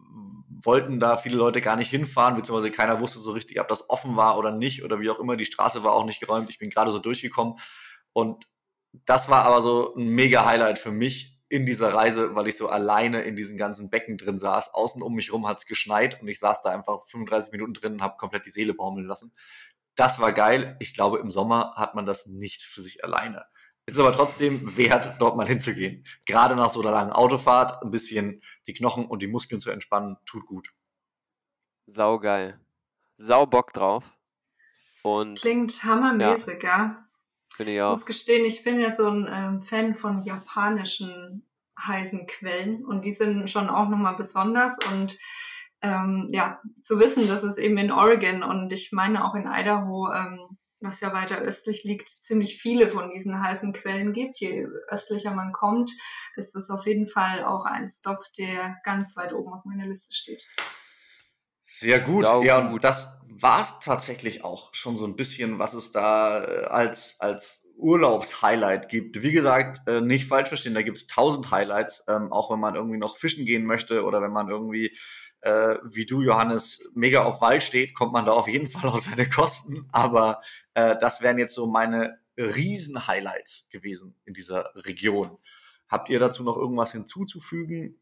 wollten da viele Leute gar nicht hinfahren, beziehungsweise keiner wusste so richtig, ob das offen war oder nicht oder wie auch immer. Die Straße war auch nicht geräumt. Ich bin gerade so durchgekommen. Und das war aber so ein mega Highlight für mich in dieser Reise, weil ich so alleine in diesen ganzen Becken drin saß. Außen um mich rum hat es geschneit und ich saß da einfach 35 Minuten drin und habe komplett die Seele baumeln lassen. Das war geil. Ich glaube, im Sommer hat man das nicht für sich alleine. Es ist aber trotzdem wert, dort mal hinzugehen. Gerade nach so einer langen Autofahrt ein bisschen die Knochen und die Muskeln zu entspannen, tut gut. Sau geil. Sau Bock drauf. Und Klingt hammermäßig, ja. ja. Finde ich auch. Ich muss gestehen, ich bin ja so ein ähm, Fan von japanischen heißen Quellen und die sind schon auch nochmal besonders und ähm, ja, zu wissen, dass es eben in Oregon und ich meine auch in Idaho ähm, was ja weiter östlich liegt, ziemlich viele von diesen heißen Quellen gibt. Je östlicher man kommt, ist das auf jeden Fall auch ein Stop, der ganz weit oben auf meiner Liste steht. Sehr gut. Sau ja, und das war es tatsächlich auch schon so ein bisschen, was es da äh, als, als Urlaubshighlight gibt. Wie gesagt, äh, nicht falsch verstehen, da gibt es tausend Highlights, ähm, auch wenn man irgendwie noch fischen gehen möchte oder wenn man irgendwie äh, wie du, Johannes, mega auf Wald steht, kommt man da auf jeden Fall auf seine Kosten. Aber äh, das wären jetzt so meine Riesen-Highlights gewesen in dieser Region. Habt ihr dazu noch irgendwas hinzuzufügen?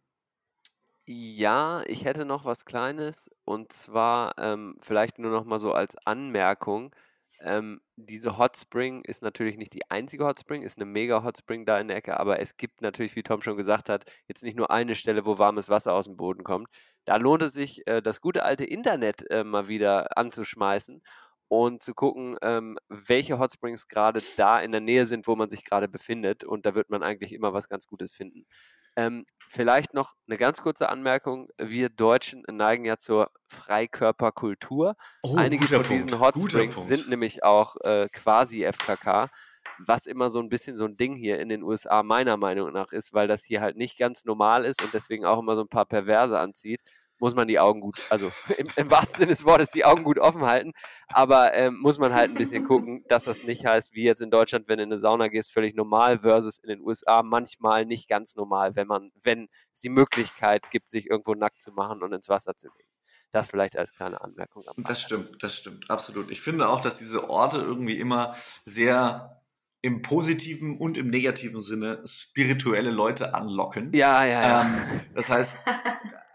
Ja, ich hätte noch was Kleines und zwar ähm, vielleicht nur noch mal so als Anmerkung. Ähm, diese Hot Spring ist natürlich nicht die einzige Hot Spring, ist eine mega Hot Spring da in der Ecke, aber es gibt natürlich, wie Tom schon gesagt hat, jetzt nicht nur eine Stelle, wo warmes Wasser aus dem Boden kommt. Da lohnt es sich, äh, das gute alte Internet äh, mal wieder anzuschmeißen und zu gucken, ähm, welche Hot Springs gerade da in der Nähe sind, wo man sich gerade befindet. Und da wird man eigentlich immer was ganz Gutes finden. Ähm, vielleicht noch eine ganz kurze Anmerkung. Wir Deutschen neigen ja zur Freikörperkultur. Oh, Einige von Punkt. diesen Hot Springs sind nämlich auch äh, quasi FKK, was immer so ein bisschen so ein Ding hier in den USA meiner Meinung nach ist, weil das hier halt nicht ganz normal ist und deswegen auch immer so ein paar Perverse anzieht muss man die Augen gut, also im, im, wahrsten Sinne des Wortes die Augen gut offen halten, aber ähm, muss man halt ein bisschen gucken, dass das nicht heißt, wie jetzt in Deutschland, wenn du in eine Sauna gehst, völlig normal, versus in den USA manchmal nicht ganz normal, wenn man, wenn es die Möglichkeit gibt, sich irgendwo nackt zu machen und ins Wasser zu legen. Das vielleicht als kleine Anmerkung. das stimmt, das stimmt, absolut. Ich finde auch, dass diese Orte irgendwie immer sehr im positiven und im negativen Sinne spirituelle Leute anlocken. Ja, ja, ja. Ähm, das heißt,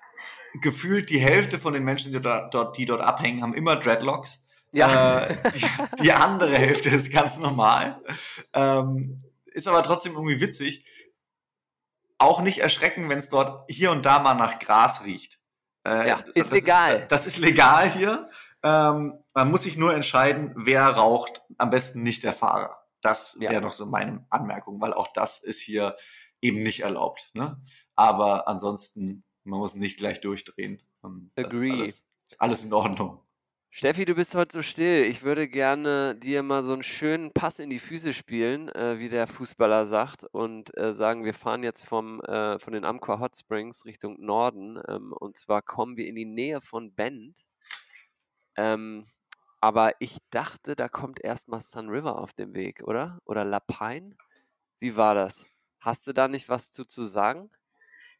gefühlt die Hälfte von den Menschen, die dort, die dort abhängen, haben immer Dreadlocks. Ja. Äh, die, die, andere Hälfte ist ganz normal. Ähm, ist aber trotzdem irgendwie witzig. Auch nicht erschrecken, wenn es dort hier und da mal nach Gras riecht. Äh, ja, ist legal. Ist, das ist legal hier. Ähm, man muss sich nur entscheiden, wer raucht. Am besten nicht der Fahrer. Das wäre ja. noch so meine Anmerkung, weil auch das ist hier eben nicht erlaubt. Ne? Aber ansonsten, man muss nicht gleich durchdrehen. Agree. Ist alles, alles in Ordnung. Steffi, du bist heute so still. Ich würde gerne dir mal so einen schönen Pass in die Füße spielen, äh, wie der Fußballer sagt, und äh, sagen, wir fahren jetzt vom, äh, von den Amqua Hot Springs Richtung Norden. Ähm, und zwar kommen wir in die Nähe von Bend. Ähm, aber ich dachte, da kommt erstmal Sun River auf dem Weg, oder? Oder Lapine? Wie war das? Hast du da nicht was zu, zu sagen?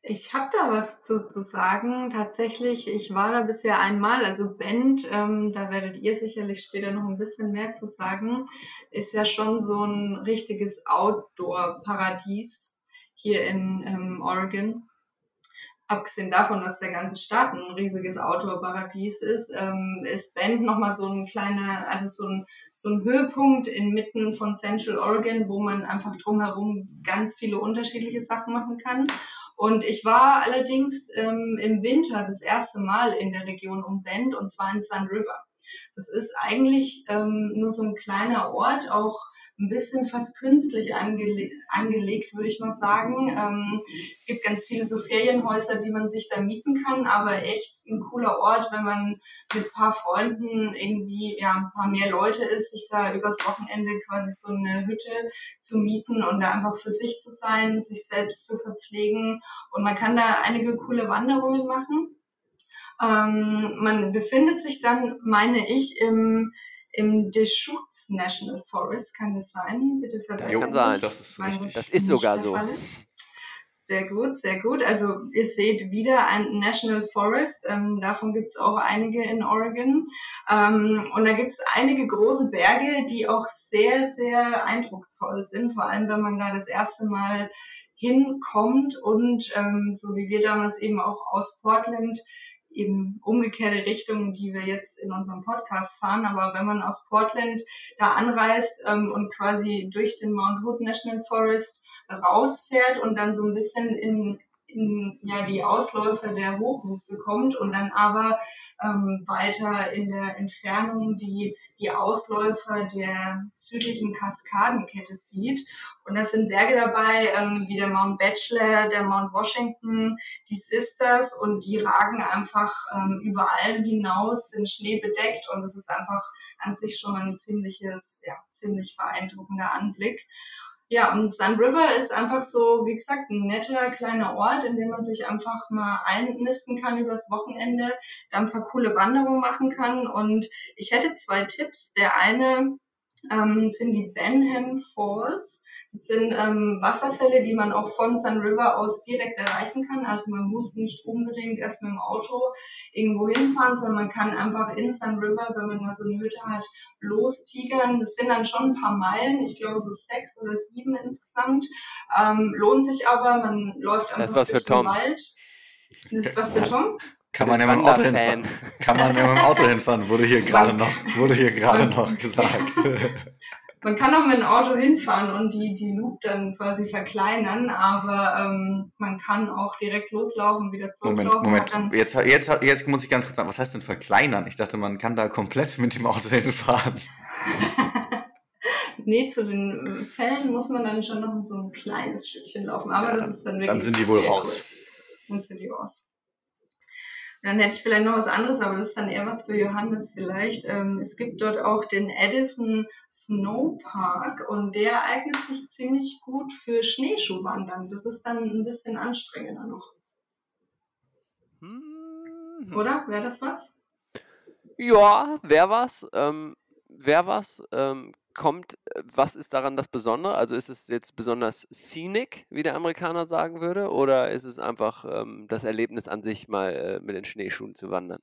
Ich habe da was zu, zu sagen. Tatsächlich, ich war da bisher einmal, also Bend, ähm, da werdet ihr sicherlich später noch ein bisschen mehr zu sagen, ist ja schon so ein richtiges Outdoor-Paradies hier in ähm, Oregon. Abgesehen davon, dass der ganze Staat ein riesiges Outdoor-Paradies ist, ähm, ist Bend nochmal so ein kleiner, also so ein, so ein Höhepunkt inmitten von Central Oregon, wo man einfach drumherum ganz viele unterschiedliche Sachen machen kann. Und ich war allerdings ähm, im Winter das erste Mal in der Region um Bend und zwar in Sun River. Das ist eigentlich ähm, nur so ein kleiner Ort, auch ein bisschen fast künstlich angele angelegt, würde ich mal sagen. Ähm, gibt ganz viele so Ferienhäuser, die man sich da mieten kann, aber echt ein cooler Ort, wenn man mit ein paar Freunden irgendwie, ja, ein paar mehr Leute ist, sich da übers Wochenende quasi so eine Hütte zu mieten und da einfach für sich zu sein, sich selbst zu verpflegen. Und man kann da einige coole Wanderungen machen. Ähm, man befindet sich dann, meine ich, im im Deschutes National Forest, kann das sein? Bitte verbessern. Das kann sein, das ist richtig. Das ist sogar so. Sehr gut, sehr gut. Also ihr seht wieder ein National Forest. Ähm, davon gibt es auch einige in Oregon. Ähm, und da gibt es einige große Berge, die auch sehr, sehr eindrucksvoll sind. Vor allem, wenn man da das erste Mal hinkommt und ähm, so wie wir damals eben auch aus Portland eben umgekehrte Richtung, die wir jetzt in unserem Podcast fahren. Aber wenn man aus Portland da anreist ähm, und quasi durch den Mount Hood National Forest rausfährt und dann so ein bisschen in, in ja, die Ausläufer der Hochwüste kommt und dann aber ähm, weiter in der Entfernung die, die Ausläufer der südlichen Kaskadenkette sieht. Und da sind Berge dabei, ähm, wie der Mount Bachelor, der Mount Washington, die Sisters und die ragen einfach ähm, überall hinaus, sind Schnee bedeckt und es ist einfach an sich schon ein ziemliches, ja, ziemlich beeindruckender Anblick. Ja, und Sun River ist einfach so, wie gesagt, ein netter kleiner Ort, in dem man sich einfach mal einnisten kann übers Wochenende, da ein paar coole Wanderungen machen kann. Und ich hätte zwei Tipps. Der eine ähm, sind die Benham Falls. Das sind ähm, Wasserfälle, die man auch von Sun River aus direkt erreichen kann. Also man muss nicht unbedingt erst mit dem Auto irgendwo hinfahren, sondern man kann einfach in Sun River, wenn man da so eine Hütte hat, lostigern. Das sind dann schon ein paar Meilen, ich glaube so sechs oder sieben insgesamt. Ähm, lohnt sich aber, man läuft einfach das durch den Wald. Das ist was für Tom? Kann man, ja mit dem Auto hinfahren. Kann man ja mit dem Auto hinfahren, wurde hier gerade noch, wurde hier gerade noch gesagt. Man kann auch mit dem Auto hinfahren und die, die Loop dann quasi verkleinern, aber ähm, man kann auch direkt loslaufen, wieder zurücklaufen. Moment, Moment. Jetzt, jetzt, jetzt muss ich ganz kurz sagen, was heißt denn verkleinern? Ich dachte, man kann da komplett mit dem Auto hinfahren. nee, zu den Fällen muss man dann schon noch so ein kleines Stückchen laufen, aber ja, das ist dann wirklich. Dann sind die wohl raus. Dann sind die raus. Dann hätte ich vielleicht noch was anderes, aber das ist dann eher was für Johannes vielleicht. Ähm, es gibt dort auch den Edison Snow Park und der eignet sich ziemlich gut für Schneeschuhwandern. Das ist dann ein bisschen anstrengender noch. Mhm. Oder? Wäre das was? Ja, wäre was. Ähm, wäre was. Ähm, kommt, äh, was ist daran das Besondere? Also ist es jetzt besonders scenic, wie der Amerikaner sagen würde, oder ist es einfach ähm, das Erlebnis an sich, mal äh, mit den Schneeschuhen zu wandern?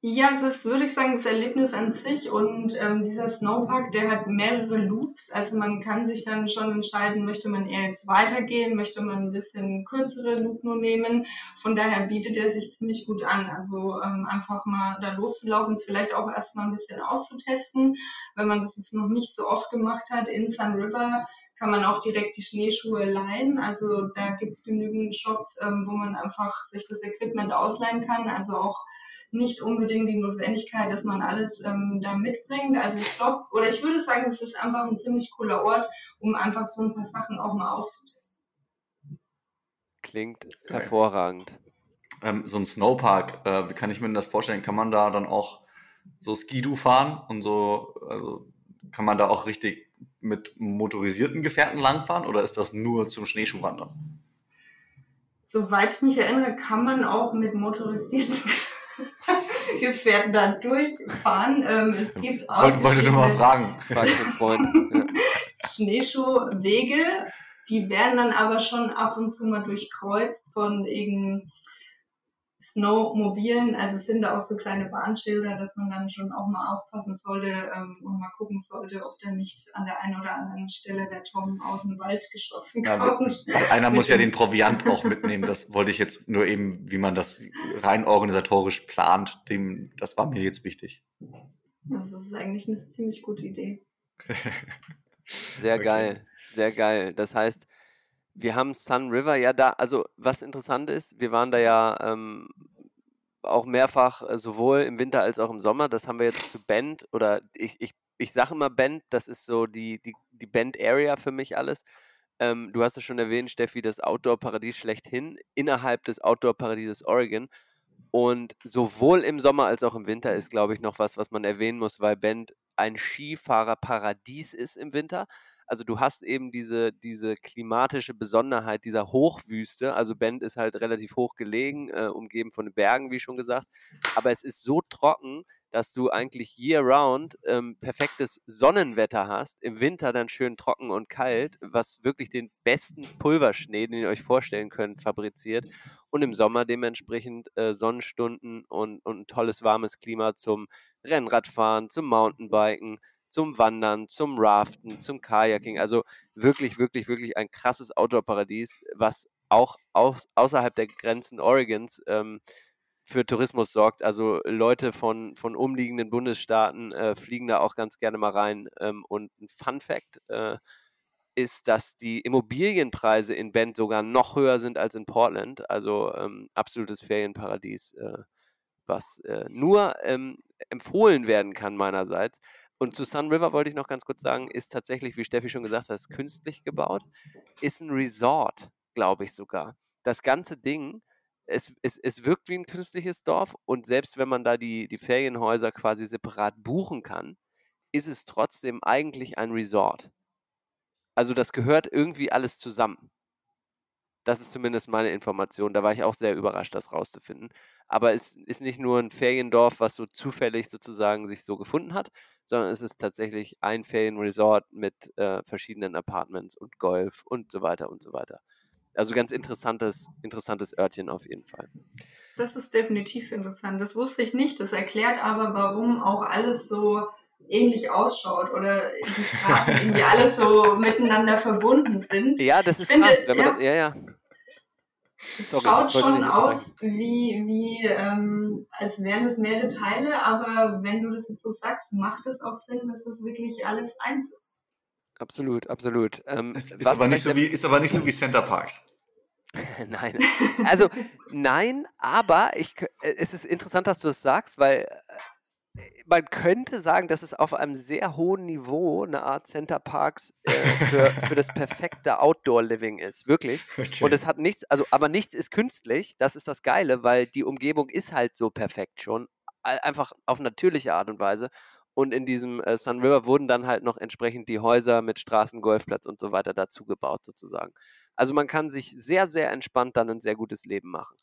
Ja, es ist, würde ich sagen, das Erlebnis an sich und ähm, dieser Snowpark, der hat mehrere Loops. Also man kann sich dann schon entscheiden, möchte man eher jetzt weitergehen, möchte man ein bisschen kürzere Loop nur nehmen. Von daher bietet er sich ziemlich gut an. Also ähm, einfach mal da loszulaufen, es vielleicht auch erstmal ein bisschen auszutesten. Wenn man das jetzt noch nicht so oft gemacht hat, in Sun River kann man auch direkt die Schneeschuhe leihen. Also da gibt's genügend Shops, ähm, wo man einfach sich das Equipment ausleihen kann. Also auch nicht unbedingt die Notwendigkeit, dass man alles ähm, da mitbringt. Also ich glaube, oder ich würde sagen, es ist einfach ein ziemlich cooler Ort, um einfach so ein paar Sachen auch mal auszutesten. Klingt Geil. hervorragend. Ähm, so ein Snowpark, äh, wie kann ich mir das vorstellen? Kann man da dann auch so Ski-Doo fahren und so, also kann man da auch richtig mit motorisierten Gefährten langfahren oder ist das nur zum Schneeschuhwandern? Soweit ich mich erinnere, kann man auch mit motorisierten Gefährten da durchfahren. Ähm, es gibt auch. Wollte, wollte du mal fragen. Schneeschuhwege, die werden dann aber schon ab und zu mal durchkreuzt von irgendeinem Snowmobilen, also es sind da auch so kleine Bahnschilder, dass man dann schon auch mal aufpassen sollte ähm, und mal gucken sollte, ob da nicht an der einen oder anderen Stelle der Tom aus dem Wald geschossen kommt. Ja, einer muss ja den Proviant auch mitnehmen. Das wollte ich jetzt nur eben, wie man das rein organisatorisch plant, dem, das war mir jetzt wichtig. Das ist eigentlich eine ziemlich gute Idee. Sehr okay. geil, sehr geil. Das heißt, wir haben Sun River ja da, also was interessant ist, wir waren da ja ähm, auch mehrfach, äh, sowohl im Winter als auch im Sommer. Das haben wir jetzt zu Bend oder ich, ich, ich sage immer Bend, das ist so die, die, die Bend-Area für mich alles. Ähm, du hast es schon erwähnt, Steffi, das Outdoor-Paradies schlechthin innerhalb des Outdoor-Paradieses Oregon. Und sowohl im Sommer als auch im Winter ist, glaube ich, noch was, was man erwähnen muss, weil Bend ein Skifahrerparadies ist im Winter. Also du hast eben diese, diese klimatische Besonderheit dieser Hochwüste. Also Bend ist halt relativ hoch gelegen, äh, umgeben von Bergen, wie schon gesagt. Aber es ist so trocken, dass du eigentlich year-round ähm, perfektes Sonnenwetter hast, im Winter dann schön trocken und kalt, was wirklich den besten Pulverschnee, den ihr euch vorstellen könnt, fabriziert und im Sommer dementsprechend äh, Sonnenstunden und, und ein tolles warmes Klima zum Rennradfahren, zum Mountainbiken, zum Wandern, zum Raften, zum Kajaking. Also wirklich, wirklich, wirklich ein krasses Outdoor-Paradies, was auch aus, außerhalb der Grenzen Oregons ähm, für Tourismus sorgt. Also Leute von, von umliegenden Bundesstaaten äh, fliegen da auch ganz gerne mal rein. Ähm, und ein Fun Fact äh, ist, dass die Immobilienpreise in Bend sogar noch höher sind als in Portland. Also ähm, absolutes Ferienparadies, äh, was äh, nur ähm, empfohlen werden kann meinerseits. Und zu Sun River wollte ich noch ganz kurz sagen, ist tatsächlich, wie Steffi schon gesagt hat, künstlich gebaut. Ist ein Resort, glaube ich sogar. Das ganze Ding, es, es, es wirkt wie ein künstliches Dorf und selbst wenn man da die, die Ferienhäuser quasi separat buchen kann, ist es trotzdem eigentlich ein Resort. Also das gehört irgendwie alles zusammen. Das ist zumindest meine Information. Da war ich auch sehr überrascht, das rauszufinden. Aber es ist nicht nur ein Feriendorf, was so zufällig sozusagen sich so gefunden hat, sondern es ist tatsächlich ein Ferienresort mit äh, verschiedenen Apartments und Golf und so weiter und so weiter. Also ganz interessantes, interessantes Örtchen auf jeden Fall. Das ist definitiv interessant. Das wusste ich nicht. Das erklärt aber, warum auch alles so ähnlich ausschaut oder die Straßen irgendwie alles so miteinander verbunden sind. Ja, das ist finde, krass. Wenn man ja, das, ja, ja. Es Sorry, schaut schon aus, wie, wie ähm, als wären es mehrere Teile, aber wenn du das jetzt so sagst, macht es auch Sinn, dass es wirklich alles eins ist. Absolut, absolut. Ähm, es ist, aber nicht so wie, ist aber nicht so wie Center Parks. nein. Also, nein, aber ich, äh, es ist interessant, dass du es das sagst, weil äh, man könnte sagen, dass es auf einem sehr hohen Niveau eine Art Center Parks äh, für, für, das perfekte Outdoor-Living ist, wirklich. Okay. Und es hat nichts, also aber nichts ist künstlich, das ist das Geile, weil die Umgebung ist halt so perfekt schon, einfach auf natürliche Art und Weise. Und in diesem äh, Sun River wurden dann halt noch entsprechend die Häuser mit Straßen, Golfplatz und so weiter dazu gebaut, sozusagen. Also man kann sich sehr, sehr entspannt dann ein sehr gutes Leben machen.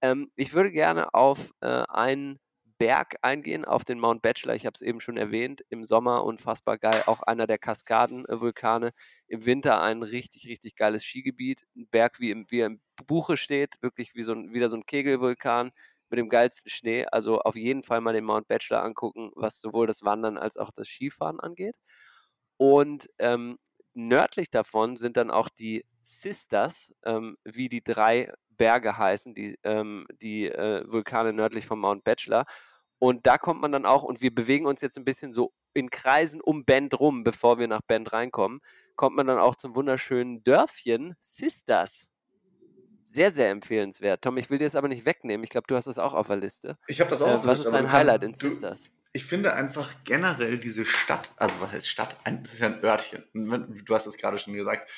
Ähm, ich würde gerne auf äh, einen Berg eingehen, auf den Mount Bachelor. Ich habe es eben schon erwähnt, im Sommer unfassbar geil, auch einer der Kaskadenvulkane. Im Winter ein richtig, richtig geiles Skigebiet. Ein Berg, wie, im, wie er im Buche steht, wirklich wie so ein, wieder so ein Kegelvulkan mit dem geilsten Schnee. Also auf jeden Fall mal den Mount Bachelor angucken, was sowohl das Wandern als auch das Skifahren angeht. Und ähm, nördlich davon sind dann auch die Sisters, ähm, wie die drei Berge heißen, die, ähm, die äh, Vulkane nördlich vom Mount Bachelor. Und da kommt man dann auch, und wir bewegen uns jetzt ein bisschen so in Kreisen um Bend rum, bevor wir nach Bend reinkommen, kommt man dann auch zum wunderschönen Dörfchen Sisters. Sehr, sehr empfehlenswert. Tom, ich will dir das aber nicht wegnehmen. Ich glaube, du hast das auch auf der Liste. Ich habe das auch Äh, auf der was ist dein Highlight in Sisters? Ich finde einfach generell diese Stadt, also was heißt Stadt? Ein, das ist ja ein Örtchen. Du hast es gerade schon gesagt.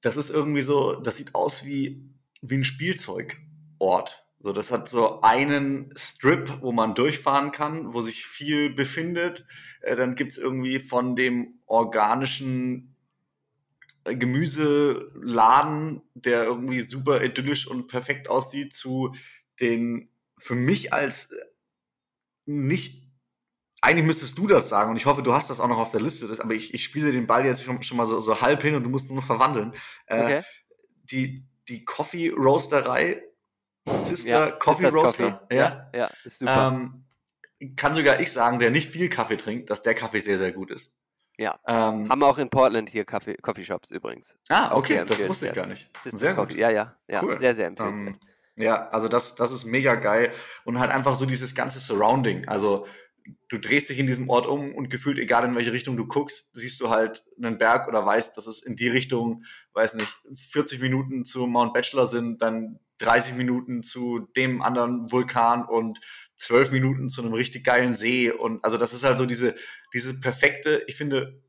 Das ist irgendwie so, das sieht aus wie, wie ein Spielzeugort. So, das hat so einen Strip, wo man durchfahren kann, wo sich viel befindet. Äh, Dann gibt's irgendwie von dem organischen Gemüseladen, der irgendwie super idyllisch und perfekt aussieht, zu den für mich als äh, nicht. Eigentlich müsstest du das sagen und ich hoffe, du hast das auch noch auf der Liste. Das, aber ich, ich spiele den Ball jetzt schon, schon mal so, so halb hin und du musst nur noch verwandeln. Äh, Okay. die, die Coffee Roasterei, Sister Ja, Coffee Sisters Roaster, Coffee. ja. Ja, ist super. Ähm, kann sogar ich sagen, der nicht viel Kaffee trinkt, dass der Kaffee sehr, sehr gut ist. Ja. Ähm, Haben wir auch in Portland hier Kaffee, Coffeeshops übrigens. ah, okay, das wusste ich gar nicht. Sisters Sehr Coffee. gut. Ja, ja, ja. Cool. Sehr, sehr empfehlenswert. Ähm, ja, also das, das ist mega geil und halt einfach so dieses ganze Surrounding. Also du drehst dich in diesem Ort um und gefühlt, egal in welche Richtung du guckst, siehst du halt einen Berg oder weißt, dass es in die Richtung, weiß nicht, 40 Minuten zu Mount Bachelor sind, dann 30 Minuten zu dem anderen Vulkan und 12 Minuten zu einem richtig geilen See. Und also das ist halt so diese, diese perfekte, ich finde,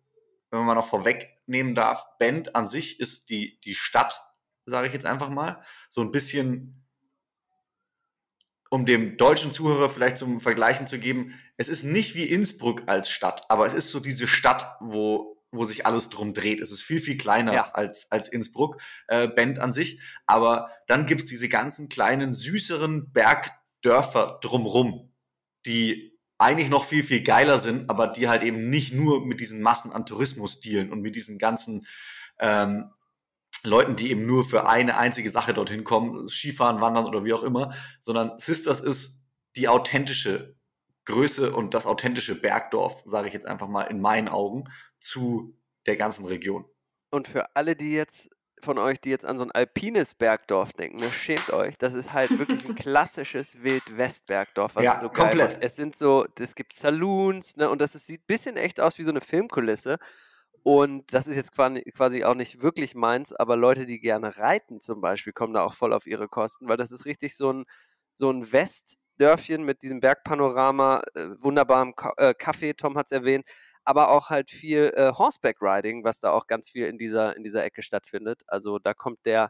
wenn man mal noch vorwegnehmen darf, Bend an sich ist die, die Stadt, sage ich jetzt einfach mal, so ein bisschen um dem deutschen Zuhörer vielleicht zum Vergleichen zu geben, es ist nicht wie Innsbruck als Stadt, aber es ist so diese Stadt, wo, wo sich alles drum dreht. Es ist viel, viel kleiner Ja. als, als Innsbruck, äh, Bend an sich. Aber dann gibt's diese ganzen kleinen, süßeren Bergdörfer drumrum, die eigentlich noch viel, viel geiler sind, aber die halt eben nicht nur mit diesen Massen an Tourismus dealen und mit diesen ganzen ähm, Leuten, die eben nur für eine einzige Sache dorthin kommen, Skifahren, Wandern oder wie auch immer, sondern Sisters ist die authentische Größe und das authentische Bergdorf, sage ich jetzt einfach mal in meinen Augen, zu der ganzen Region. Und für alle, die jetzt von euch, die jetzt an so ein alpines Bergdorf denken, ne, schämt euch. Das ist halt wirklich ein klassisches Wild-West-Bergdorf, was Ja, so komplett. macht. Es sind so, es gibt Saloons, ne, und das ist, sieht ein bisschen echt aus wie so eine Filmkulisse. Und das ist jetzt quasi, auch nicht wirklich meins, aber Leute, die gerne reiten zum Beispiel, kommen da auch voll auf ihre Kosten, weil das ist richtig so ein, so ein Westdörfchen mit diesem Bergpanorama, äh, wunderbarem Ka äh, Kaffee, Tom hat es erwähnt, aber auch halt viel äh, Horseback-Riding, was da auch ganz viel in dieser, in dieser Ecke stattfindet. Also da kommt der,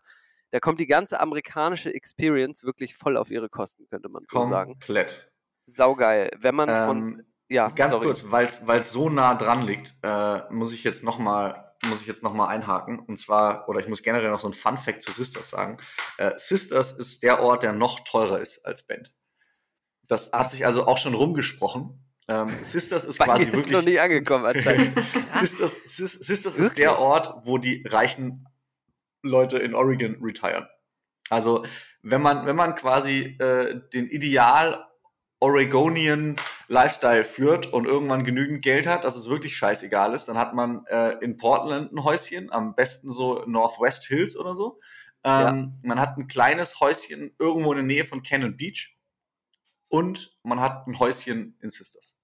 da kommt die ganze amerikanische Experience wirklich voll auf ihre Kosten, könnte man so sagen. Komplett. Saugeil. Wenn man von, Ähm, ja, Ganz sorry. kurz, weil es so nah dran liegt, äh, muss ich jetzt nochmal muss ich jetzt noch mal einhaken. Und zwar, oder ich muss generell noch so ein Fun Fact zu Sisters sagen. Äh, Sisters ist der Ort, der noch teurer ist als Bend. Das hat sich also auch schon rumgesprochen. Ähm, Sisters ist quasi ist wirklich. noch nie angekommen anscheinend. Sisters, Sis- Sisters ist der Ort, wo die reichen Leute in Oregon retiren. Also wenn man, wenn man quasi äh, den Ideal Oregonian Lifestyle führt und irgendwann genügend Geld hat, dass es wirklich scheißegal ist, dann hat man äh, in Portland ein Häuschen, am besten so Northwest Hills oder so. Ähm, Man hat ein kleines Häuschen irgendwo in der Nähe von Cannon Beach und man hat ein Häuschen in Sisters.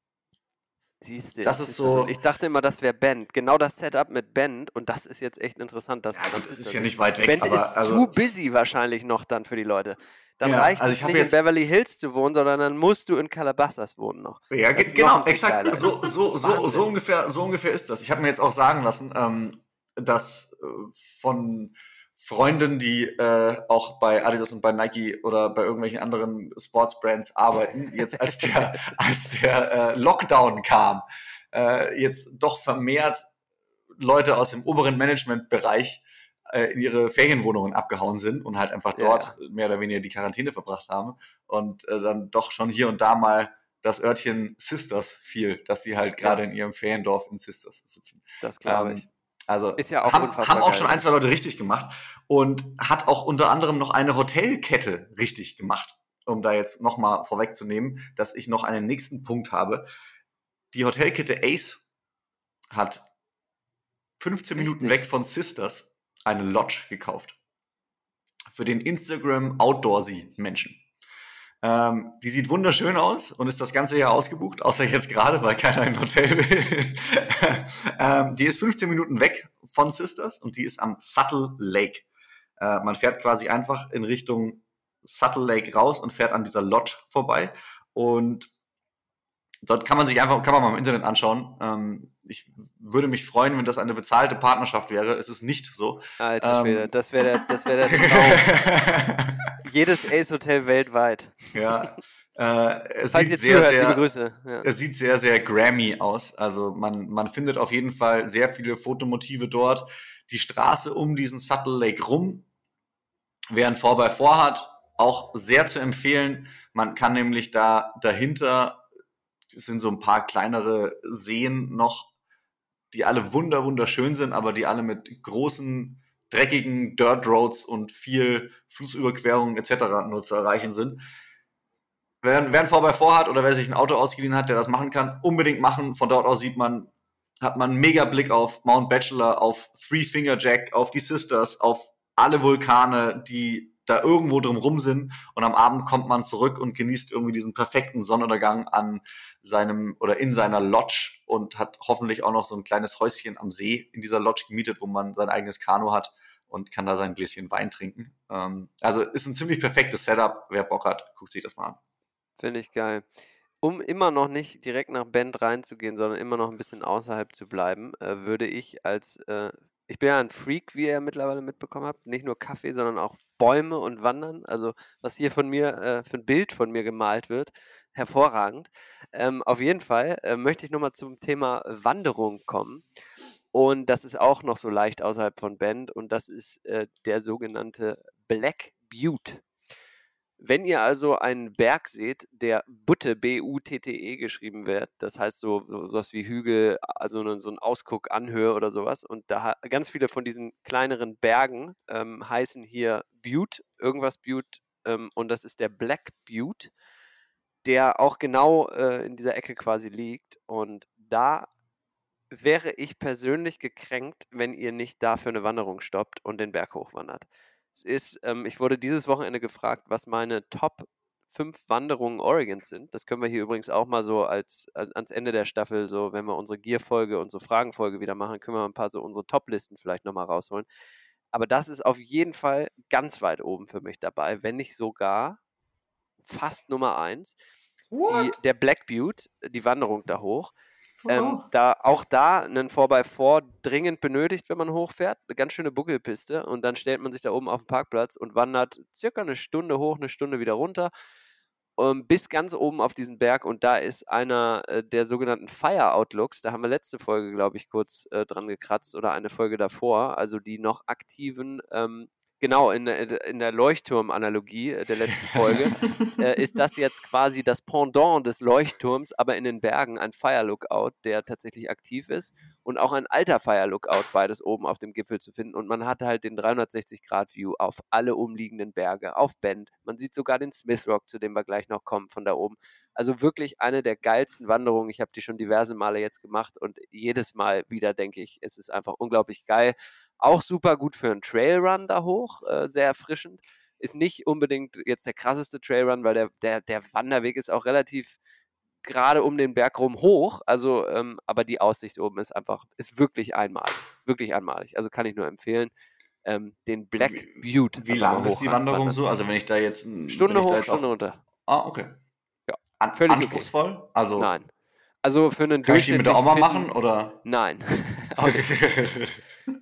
Siehst du, Das ist so- Ich dachte immer, das wäre Band. Genau das Setup mit Band und das ist jetzt echt interessant. Dass Ja, gut, das Sisters ist ja nicht weit weg, Band aber ist also, zu busy wahrscheinlich noch dann für die Leute. Dann Ja, reicht also es nicht in Beverly Hills zu wohnen, sondern dann musst du in Calabasas wohnen noch. Ja, Das ge ist genau, exakt. So, so, so, so, ungefähr, so ungefähr ist das. Ich habe mir jetzt auch sagen lassen, ähm, dass äh, von Freunden, die äh, auch bei Adidas und bei Nike oder bei irgendwelchen anderen Sportsbrands arbeiten, jetzt als der, als der äh, Lockdown kam, äh, jetzt doch vermehrt Leute aus dem oberen Managementbereich äh, in ihre Ferienwohnungen abgehauen sind und halt einfach Ja, dort mehr oder weniger die Quarantäne verbracht haben und äh, dann doch schon hier und da mal das Örtchen Sisters fiel, dass sie halt gerade in ihrem Feriendorf in Sisters sitzen. Das glaube Ähm, ich. Also Ist ja auch haben, haben auch geil, schon ein, zwei Leute richtig gemacht und hat auch unter anderem noch eine Hotelkette richtig gemacht, um da jetzt nochmal vorwegzunehmen, dass ich noch einen nächsten Punkt habe. Die Hotelkette Ace hat 15 Minuten Richtig. weg von Sisters eine Lodge gekauft. Für den Instagram Outdoorsy-Menschen. Ähm, die sieht wunderschön aus und ist das ganze Jahr ausgebucht, außer jetzt gerade, weil keiner ein Hotel will. ähm, die ist 15 Minuten weg von Sisters und die ist am Subtle Lake. Äh, man fährt quasi einfach in Richtung Subtle Lake raus und fährt an dieser Lodge vorbei. Und dort kann man sich einfach, kann man mal im Internet anschauen. Ähm, ich würde mich freuen, wenn das eine bezahlte Partnerschaft wäre. Es ist nicht so. Alter Schwede, ähm, das wäre der, das wäre der Traum. Jedes Ace-Hotel weltweit. Ja. Äh, es Falls sieht sehr, zuhört, sehr. Ja. Es sieht sehr, sehr Grammy aus. Also man, man findet auf jeden Fall sehr viele Fotomotive dort. Die Straße um diesen Subtle Lake rum, wer ein 4x4 hat, auch sehr zu empfehlen. Man kann nämlich da dahinter sind so ein paar kleinere Seen noch, die alle wunder wunderschön sind, aber die alle mit großen dreckigen Dirt Roads und viel Flussüberquerungen etc. nur zu erreichen sind. Wer, wer ein V4 hat oder wer sich ein Auto ausgeliehen hat, der das machen kann, unbedingt machen. Von dort aus sieht man, hat man einen mega Blick auf Mount Bachelor, auf Three Finger Jack, auf die Sisters, auf alle Vulkane, die da irgendwo drumrum sind und am Abend kommt man zurück und genießt irgendwie diesen perfekten Sonnenuntergang an seinem oder in seiner Lodge und hat hoffentlich auch noch so ein kleines Häuschen am See in dieser Lodge gemietet, wo man sein eigenes Kanu hat und kann da sein Gläschen Wein trinken. Ähm, also ist ein ziemlich perfektes Setup. Wer Bock hat, guckt sich das mal an. Finde ich geil. Um immer noch nicht direkt nach Bend reinzugehen, sondern immer noch ein bisschen außerhalb zu bleiben, äh, würde ich als äh, ich bin ja ein Freak, wie ihr mittlerweile mitbekommen habt. Nicht nur Kaffee, sondern auch Bäume und Wandern. Also, was hier von mir äh, für ein Bild von mir gemalt wird, hervorragend. Ähm, auf jeden Fall äh, möchte ich nochmal zum Thema Wanderung kommen. Und das ist auch noch so leicht außerhalb von Bend. Und das ist äh, der sogenannte Black Butte. Wenn ihr also einen Berg seht, der Butte, B-U-T-T-E geschrieben wird, das heißt so was wie Hügel, also so ein Ausguck, Anhöhe oder sowas, und da ganz viele von diesen kleineren Bergen ähm, heißen hier Butte, irgendwas Butte, ähm, und das ist der Black Butte, der auch genau äh, in dieser Ecke quasi liegt. Und da wäre ich persönlich gekränkt, wenn ihr nicht dafür eine Wanderung stoppt und den Berg hochwandert ist, ähm, ich wurde dieses Wochenende gefragt, was meine Top 5 Wanderungen Oregons sind. Das können wir hier übrigens auch mal so als, ans Ende der Staffel, so wenn wir unsere Gear-Folge, unsere Fragenfolge wieder machen, können wir ein paar so unsere Top-Listen vielleicht nochmal rausholen. Aber das ist auf jeden Fall ganz weit oben für mich dabei, wenn nicht sogar fast Nummer 1. Die, der Black Butte, die Wanderung da hoch. Ähm, da, auch da einen 4x4 dringend benötigt, wenn man hochfährt. Eine ganz schöne Buckelpiste. Und dann stellt man sich da oben auf den Parkplatz und wandert circa eine Stunde hoch, eine Stunde wieder runter. Um, ähm, bis ganz oben auf diesen Berg. Und da ist einer äh, der sogenannten Fire Outlooks. Da haben wir letzte Folge, glaube ich, kurz äh, dran gekratzt oder eine Folge davor. Also die noch aktiven ähm, Genau, in, in der Leuchtturm-Analogie äh, der letzten Folge äh, ist das jetzt quasi das Pendant des Leuchtturms, aber in den Bergen ein Fire Lookout, der tatsächlich aktiv ist und auch ein alter Fire Lookout, beides oben auf dem Gipfel zu finden. Und man hat halt den 360-Grad-View auf alle umliegenden Berge, auf Bend. Man sieht sogar den Smith Rock, zu dem wir gleich noch kommen, von da oben. Also wirklich eine der geilsten Wanderungen. Ich habe die schon diverse Male jetzt gemacht und jedes Mal wieder denke ich, es ist einfach unglaublich geil. Auch super gut für einen Trailrun da hoch, äh, sehr erfrischend. Ist nicht unbedingt jetzt der krasseste Trailrun, weil der, der, der Wanderweg ist auch relativ gerade um den Berg rum hoch. Also, ähm, aber die Aussicht oben ist einfach, ist wirklich einmalig. Wirklich einmalig. Also kann ich nur empfehlen. Ähm, den Black Butte. Wie lang ist die Wanderung so? Also wenn ich da jetzt Stunde hoch, Stunde runter. Ah, okay. An völlig anspruchsvoll? Okay. Also Nein. Also für einen Kann ich die mit der Oma machen oder? Nein.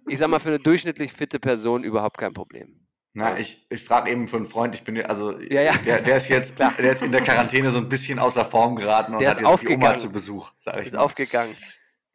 ich sag mal, für eine durchschnittlich fitte Person überhaupt kein Problem. Na, ich, ich frage eben für einen Freund, ich bin also ja, ja. Der, der ist jetzt der ist in der Quarantäne so ein bisschen außer Form geraten und der hat jetzt die Oma zu Besuch, sag ich. Ist mal. aufgegangen.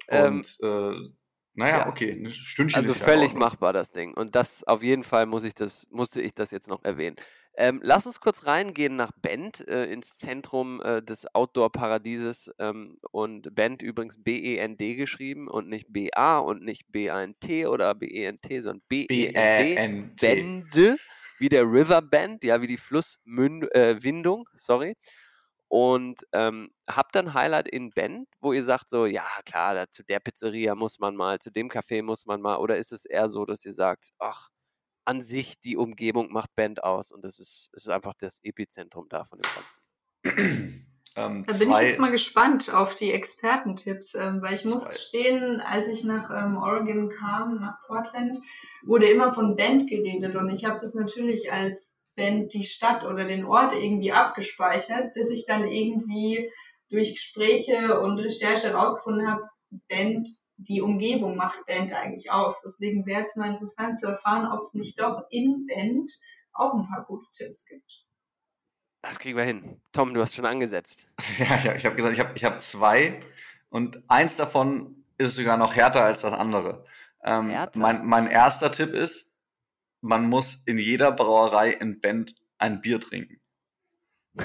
Und ähm, äh, naja, ja. okay, ein Stündchen. Also völlig machbar das Ding. Und das auf jeden Fall muss ich das, musste ich das jetzt noch erwähnen. Ähm, lass uns kurz reingehen nach Bend, äh, ins Zentrum äh, des Outdoor-Paradieses. Ähm, und Bend übrigens B-E-N-D geschrieben und nicht B-A und nicht B-A-N-T oder B-E-N-T, sondern B-E-N-D. Bende, wie der River Bend, ja, wie die Flusswindung, äh, sorry und ähm, habt dann Highlight in Bend, wo ihr sagt so, ja klar, da, zu der Pizzeria muss man mal, zu dem Café muss man mal, oder ist es eher so, dass ihr sagt, ach, an sich die Umgebung macht Bend aus und das ist, ist einfach das Epizentrum da von dem Ganzen? Ähm, Da bin ich jetzt mal gespannt auf die Expertentipps, ähm, weil ich muss Zwei. gestehen, als ich nach ähm, Oregon kam, nach Portland, wurde immer von Bend geredet und ich habe das natürlich als Bend die Stadt oder den Ort irgendwie abgespeichert, bis ich dann irgendwie durch Gespräche und Recherche herausgefunden habe, Bend, die Umgebung macht Bend eigentlich aus. Deswegen wäre es mal interessant zu erfahren, ob es nicht doch in Bend auch ein paar gute Tipps gibt. Das kriegen wir hin. Tom, du hast schon angesetzt. Ja, ich habe ich hab gesagt, ich habe ich hab zwei und eins davon ist sogar noch härter als das andere. Ähm, mein, mein erster Tipp ist, man muss in jeder Brauerei in Bend ein Bier trinken.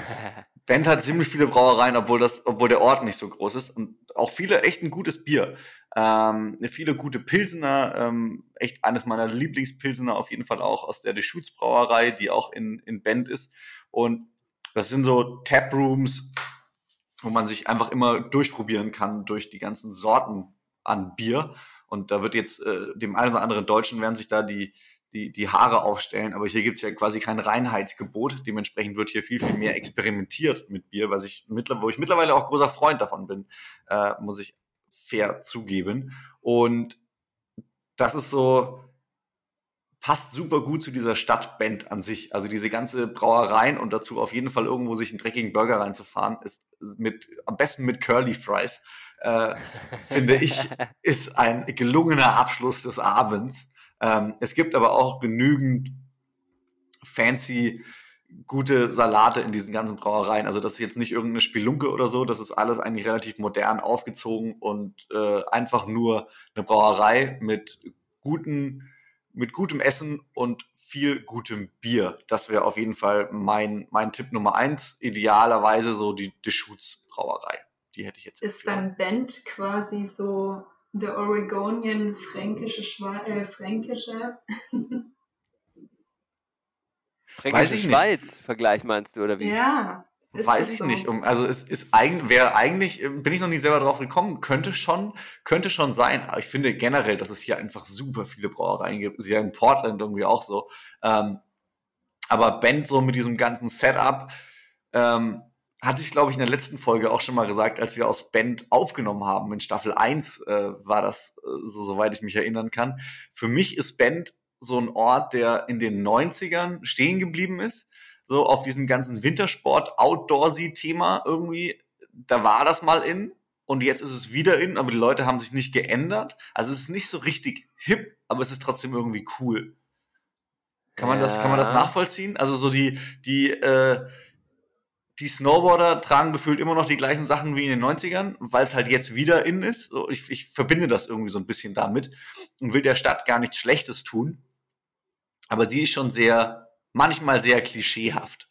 Bend hat ziemlich viele Brauereien, obwohl, das, obwohl der Ort nicht so groß ist und auch viele echt ein gutes Bier. Ähm, viele gute Pilsener, ähm, echt eines meiner Lieblingspilsener auf jeden Fall auch aus der Deschutes Brauerei, die auch in, in Bend ist. Und das sind so Taprooms, wo man sich einfach immer durchprobieren kann durch die ganzen Sorten an Bier. Und da wird jetzt äh, dem einen oder anderen Deutschen werden sich da die, die, die Haare aufstellen, aber hier gibt's ja quasi kein Reinheitsgebot. Dementsprechend wird hier viel, viel mehr experimentiert mit Bier, was ich mittler wo ich mittlerweile auch großer Freund davon bin, äh, muss ich fair zugeben. Und das ist so, passt super gut zu dieser Stadtband an sich. Also diese ganze Brauereien und dazu auf jeden Fall irgendwo sich einen dreckigen Burger reinzufahren, ist mit, am besten mit Curly Fries, äh, finde ich, ist ein gelungener Abschluss des Abends. Ähm, es gibt aber auch genügend fancy gute Salate in diesen ganzen Brauereien. Also das ist jetzt nicht irgendeine Spelunke oder so, das ist alles eigentlich relativ modern aufgezogen und äh, einfach nur eine Brauerei mit guten, mit gutem Essen und viel gutem Bier. Das wäre auf jeden Fall mein, mein Tipp Nummer eins. Idealerweise so die Deschutes Brauerei. Die hätte ich jetzt. Ist empfohlen. dann Bend quasi so der Oregonian fränkische Schwe äh, fränkische? Fränkische ich nicht. Schweiz-Vergleich meinst du, oder wie? Ja. Weiß ich so. nicht. Um, also es ist eigentlich, wäre eigentlich, äh, bin ich noch nicht selber drauf gekommen, könnte schon, könnte schon sein. Aber ich finde generell, dass es hier einfach super viele Brauereien gibt. Ist ja in Portland irgendwie auch so. Ähm, aber Bend so mit diesem ganzen Setup, ähm, hatte ich, glaube ich, in der letzten Folge auch schon mal gesagt, als wir aus Bend aufgenommen haben. In Staffel 1 äh, war das, äh, so soweit ich mich erinnern kann. Für mich ist Bend so ein Ort, der in den 90ern stehen geblieben ist. So auf diesem ganzen Wintersport, Outdoorsy-Thema irgendwie. Da war das mal in und jetzt ist es wieder in, aber die Leute haben sich nicht geändert. Also es ist nicht so richtig hip, aber es ist trotzdem irgendwie cool. Kann man das, kann man das Ja. nachvollziehen? Also so die, die, äh, die Snowboarder tragen gefühlt immer noch die gleichen Sachen wie in den 90ern, weil es halt jetzt wieder in ist. So, ich, ich verbinde das irgendwie so ein bisschen damit und will der Stadt gar nichts Schlechtes tun. Aber sie ist schon sehr, manchmal sehr klischeehaft.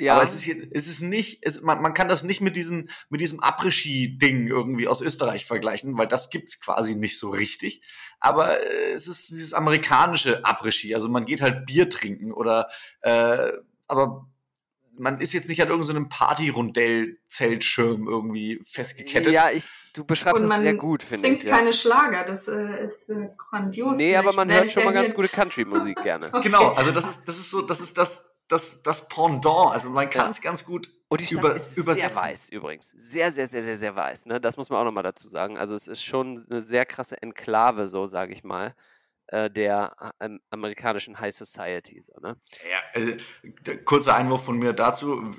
Ja, Aber es ist, hier, es ist nicht, es, man, man kann das nicht mit diesem, mit diesem Après-Ski-Ding irgendwie aus Österreich vergleichen, weil das gibt's quasi nicht so richtig. Aber äh, es ist dieses amerikanische Après-Ski. Also man geht halt Bier trinken oder, äh, aber man ist jetzt nicht an irgendeinem Party-Rondell-Zeltschirm irgendwie festgekettet. ja ich, du beschreibst man sehr gut, finde singt ich. Ja. keine Schlager, das äh, ist äh, grandios. Nee, aber man hört schon ja mal ganz gute Country-Musik gerne. Okay. Genau, also das ist, das ist so, das ist das, das, das Pendant. Also man kann es ganz gut Und die Stadt über, ist übersetzen. sehr weiß übrigens. Sehr, sehr, sehr, sehr, sehr weiß. Ne? Das muss man auch nochmal dazu sagen. Also es ist schon eine sehr krasse Enklave, so sage ich mal, äh, der ähm, amerikanischen High Society. So, ne? Ja, also, kurzer Einwurf von mir dazu.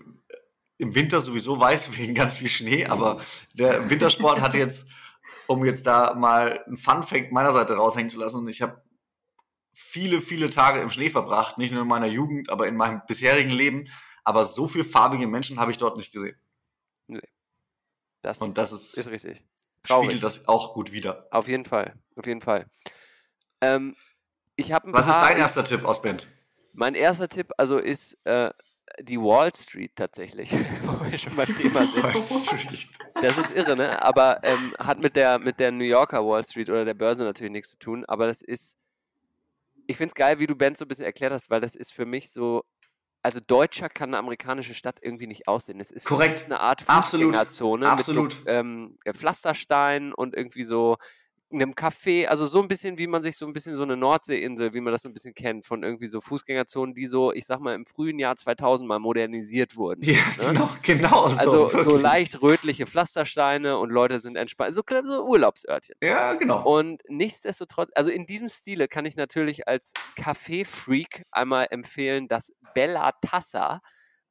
Im Winter sowieso weiß wegen ganz viel Schnee, aber der Wintersport hat jetzt, um jetzt da mal ein Fun Fact meiner Seite raushängen zu lassen, und ich habe viele, viele Tage im Schnee verbracht, nicht nur in meiner Jugend, aber in meinem bisherigen Leben. Aber so viele farbige Menschen habe ich dort nicht gesehen. Das Und das ist, ist richtig. Traurig. spiegelt das auch gut wieder. Auf jeden Fall. Auf jeden Fall. Ähm, ich habe Was ist dein erster Tipp aus Band? Mein erster Tipp also ist äh, die Wall Street tatsächlich, wo wir schon beim Thema sind. Das ist irre, ne? Aber ähm, hat mit der, mit der New Yorker Wall Street oder der Börse natürlich nichts zu tun. Aber das ist, ich finde es geil, wie du Ben so ein bisschen erklärt hast, weil das ist für mich so, also deutscher kann eine amerikanische Stadt irgendwie nicht aussehen. Es ist Korrekt. eine Art. Fußgängerzone Absolut. mit so ähm, Pflasterstein und irgendwie so einem Café, also so ein bisschen, wie man sich so ein bisschen so eine Nordseeinsel, wie man das so ein bisschen kennt, von irgendwie so Fußgängerzonen, die so, ich sag mal, im frühen Jahr 2000 mal modernisiert wurden. Ja, ne? genau, genau. Also so, so leicht rötliche Pflastersteine und Leute sind entspannt, so, so Urlaubsörtchen. Ja, genau. Und nichtsdestotrotz, also in diesem Stile kann ich natürlich als Kaffee-Freak einmal empfehlen, das Bella Tassa.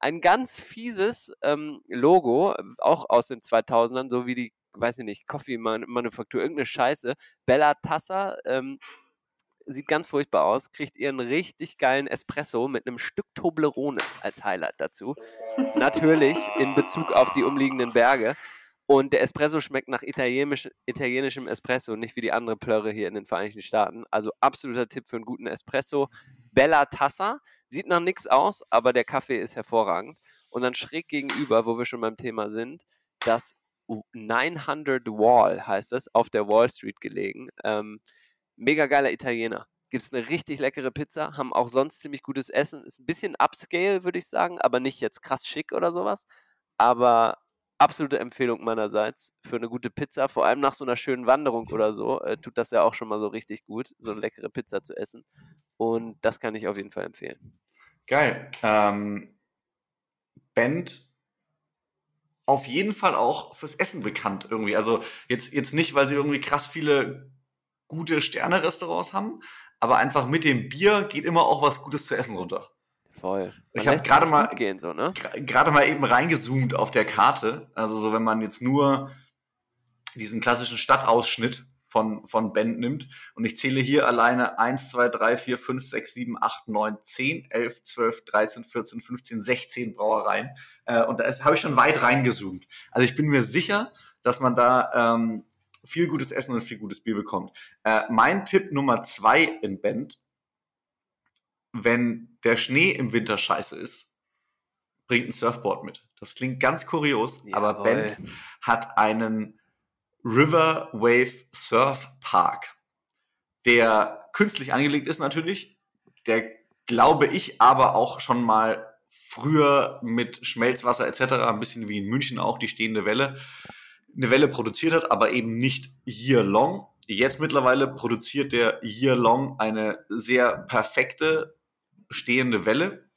Ein ganz fieses ähm, Logo, äh, auch aus den 2000ern, so wie die, weiß ich nicht, Coffee-Manufaktur, irgendeine Scheiße. Bella Tassa ähm, sieht ganz furchtbar aus, kriegt ihren richtig geilen Espresso mit einem Stück Toblerone als Highlight dazu. Natürlich in Bezug auf die umliegenden Berge. Und der Espresso schmeckt nach italienisch, italienischem Espresso, nicht wie die andere Plörre hier in den Vereinigten Staaten. Also absoluter Tipp für einen guten Espresso. Bella Tassa, sieht nach nichts aus, aber der Kaffee ist hervorragend. Und dann schräg gegenüber, wo wir schon beim Thema sind, das 900 Wall heißt es, auf der Wall Street gelegen. Ähm, mega geiler Italiener. Gibt es eine richtig leckere Pizza, haben auch sonst ziemlich gutes Essen. Ist ein bisschen upscale, würde ich sagen, aber nicht jetzt krass schick oder sowas. Aber absolute Empfehlung meinerseits für eine gute Pizza, vor allem nach so einer schönen Wanderung oder so, äh, tut das ja auch schon mal so richtig gut, so eine leckere Pizza zu essen. Und das kann ich auf jeden Fall empfehlen. Geil. Ähm, Band auf jeden Fall auch fürs Essen bekannt irgendwie. Also jetzt, jetzt nicht, weil sie irgendwie krass viele gute Sterne-Restaurants haben, aber einfach mit dem Bier geht immer auch was Gutes zu essen runter. Voll. Ich Man hab lässt es gerade mal- gehen, so, ne? Gerade mal eben reingezoomt auf der Karte. Also so, wenn man jetzt nur diesen klassischen Stadtausschnitt von, von Bend nimmt. Und ich zähle hier alleine 1, 2, 3, 4, 5, 6, 7, 8, 9, 10, 11, 12, 13, 14, 15, 16 Brauereien. Äh, und da habe ich schon weit reingezoomt. Also ich bin mir sicher, dass man da ähm, viel gutes Essen und viel gutes Bier bekommt. Äh, mein Tipp Nummer zwei in Bend, wenn der Schnee im Winter scheiße ist, bringt ein Surfboard mit. Das klingt ganz kurios, aber Jawohl. Bend hat einen River Wave Surf Park, der künstlich angelegt ist natürlich, der glaube ich aber auch schon mal früher mit Schmelzwasser etc., ein bisschen wie in München auch die stehende Welle, eine Welle produziert hat, aber eben nicht year long. Jetzt mittlerweile produziert der year long eine sehr perfekte stehende Welle,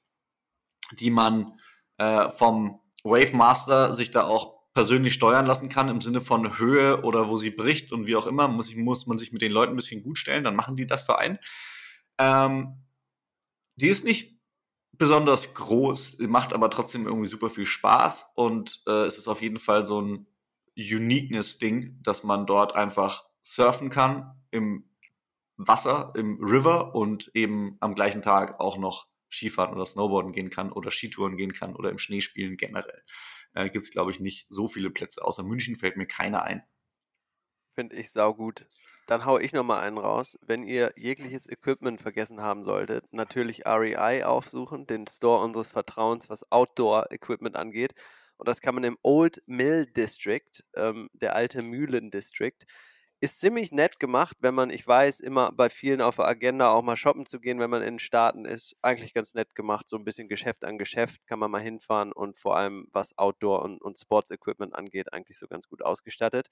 die man äh, vom Wave Master sich da auch persönlich steuern lassen kann im Sinne von Höhe oder wo sie bricht und wie auch immer, muss, ich, muss man sich mit den Leuten ein bisschen gut stellen, dann machen die das für einen. Ähm, die ist nicht besonders groß, macht aber trotzdem irgendwie super viel Spaß und äh, es ist auf jeden Fall so ein Uniqueness-Ding, dass man dort einfach surfen kann im Wasser, im River und eben am gleichen Tag auch noch Skifahren oder Snowboarden gehen kann oder Skitouren gehen kann oder im Schnee spielen generell. Äh, Gibt es, glaube ich, nicht so viele Plätze. Außer München fällt mir keiner ein. Finde ich saugut. Dann hau ich nochmal einen raus. Wenn ihr jegliches Equipment vergessen haben solltet, natürlich REI aufsuchen, den Store unseres Vertrauens, was Outdoor-Equipment angeht. Und das kann man im Old Mill District, ähm, der alte Mühlen District. Ist ziemlich nett gemacht, wenn man, ich weiß, immer bei vielen auf der Agenda auch mal shoppen zu gehen, wenn man in den Staaten ist. Eigentlich ganz nett gemacht, so ein bisschen Geschäft an Geschäft kann man mal hinfahren und vor allem was Outdoor- und, und Sports-Equipment angeht, eigentlich so ganz gut ausgestattet.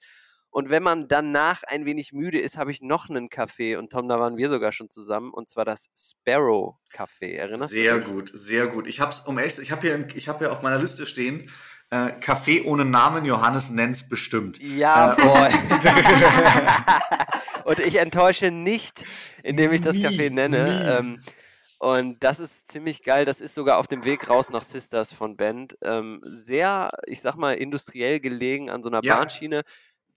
Und wenn man danach ein wenig müde ist, habe ich noch einen Café und Tom, da waren wir sogar schon zusammen und zwar das Sparrow Café. Erinnerst sehr du dich? gut, sehr gut. Ich habe es, um ehrlich zu ich habe hier, ich hab hier auf meiner Liste stehen, äh, Café ohne Namen, Johannes nennt's bestimmt. Ja, Äh, boy. und ich enttäusche nicht, indem ich das Nie, Café nenne. Ähm, und das ist ziemlich geil. Das ist sogar auf dem Weg raus nach Sisters von Bend. Ähm, sehr, ich sag mal, industriell gelegen an so einer Ja. Bahnschiene.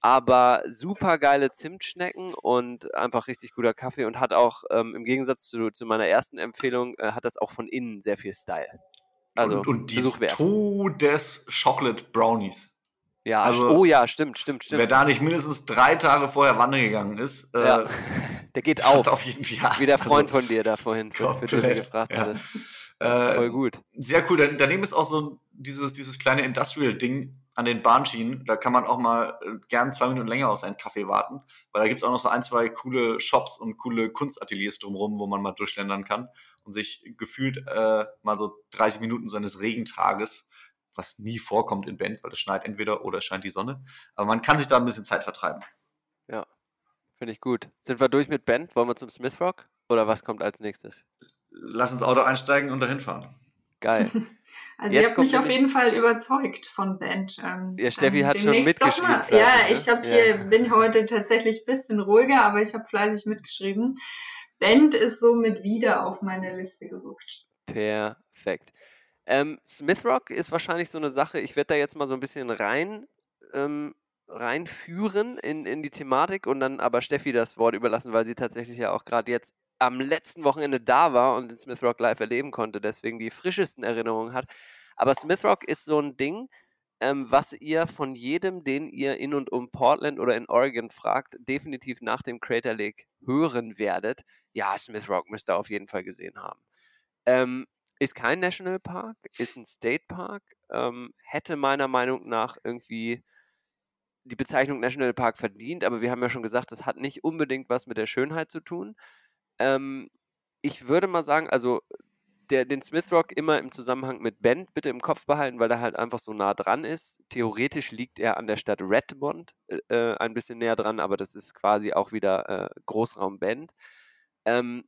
Aber super geile Zimtschnecken und einfach richtig guter Kaffee und hat auch ähm, im Gegensatz zu, zu meiner ersten Empfehlung, äh, hat das auch von innen sehr viel Style. Also und, und die Besuch wert. Todes Chocolate Brownies. Ja, also, oh ja, stimmt, stimmt, stimmt. Wer da nicht mindestens drei Tage vorher wandern gegangen ist, äh, Ja, Der geht auf. auf jeden Fall. Wie der Freund also, von dir da vorhin, für, für den du komplett, gefragt ja. hattest. äh, Voll gut. Sehr cool. Dan- Daneben ist auch so dieses, dieses kleine Industrial-Ding an den Bahnschienen. Da kann man auch mal äh, gern zwei Minuten länger auf seinen Kaffee warten, weil da gibt es auch noch so ein, zwei coole Shops und coole Kunstateliers drumherum, wo man mal durchschlendern kann und sich gefühlt äh, mal so 30 Minuten seines Regentages, was nie vorkommt in Bend, weil es schneit entweder oder es scheint die Sonne. Aber man kann sich da ein bisschen Zeit vertreiben. Finde Finde ich gut. Sind wir durch mit Band? Wollen wir zum Smith Rock? Oder was kommt als nächstes? Lass uns Auto einsteigen und dahin fahren. Geil. Also Jetzt ihr habt mich auf jeden Fall überzeugt von Band. Ähm, ja, Steffi ähm, hat schon mitgeschrieben. Fleißig, ja, ne? ich habe hier, ja. bin heute tatsächlich ein bisschen ruhiger, aber ich habe fleißig mitgeschrieben. Band ist somit wieder auf meine Liste gerückt. Perfekt. Ähm, Smith Rock ist wahrscheinlich so eine Sache, ich werde da jetzt mal so ein bisschen rein ähm, reinführen in, in die Thematik und dann aber Steffi das Wort überlassen, weil sie tatsächlich ja auch gerade jetzt am letzten Wochenende da war und den Smith Rock live erleben konnte, deswegen die frischesten Erinnerungen hat. Aber Smith Rock ist so ein Ding, ähm, was ihr von jedem, den ihr in und um Portland oder in Oregon fragt, definitiv nach dem Crater Lake hören werdet. Ja, Smith Rock müsst ihr auf jeden Fall gesehen haben. Ähm, ist kein Nationalpark, ist ein State Park, ähm, hätte meiner Meinung nach irgendwie die Bezeichnung Nationalpark verdient, aber wir haben ja schon gesagt, das hat nicht unbedingt was mit der Schönheit zu tun. Ähm, ich würde mal sagen, also der, den Smith Rock immer im Zusammenhang mit Bend bitte im Kopf behalten, weil er halt einfach so nah dran ist. Theoretisch liegt er an der Stadt Redmond äh, äh ein bisschen näher dran, aber das ist quasi auch wieder äh, Großraum Bend. Ähm,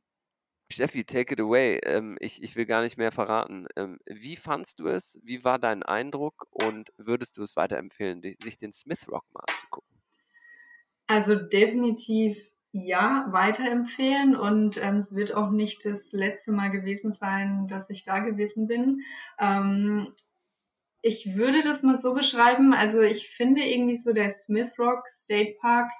Steffi, take it away. Ähm, ich, ich will gar nicht mehr verraten. Ähm, wie fandst du es? Wie war dein Eindruck? Und würdest du es weiterempfehlen, sich den Smith Rock mal anzugucken? Also definitiv ja, weiterempfehlen. Und ähm, es wird auch nicht das letzte Mal gewesen sein, dass ich da gewesen bin. Ähm, ich würde das mal so beschreiben. Also ich finde irgendwie so der Smith Rock State Park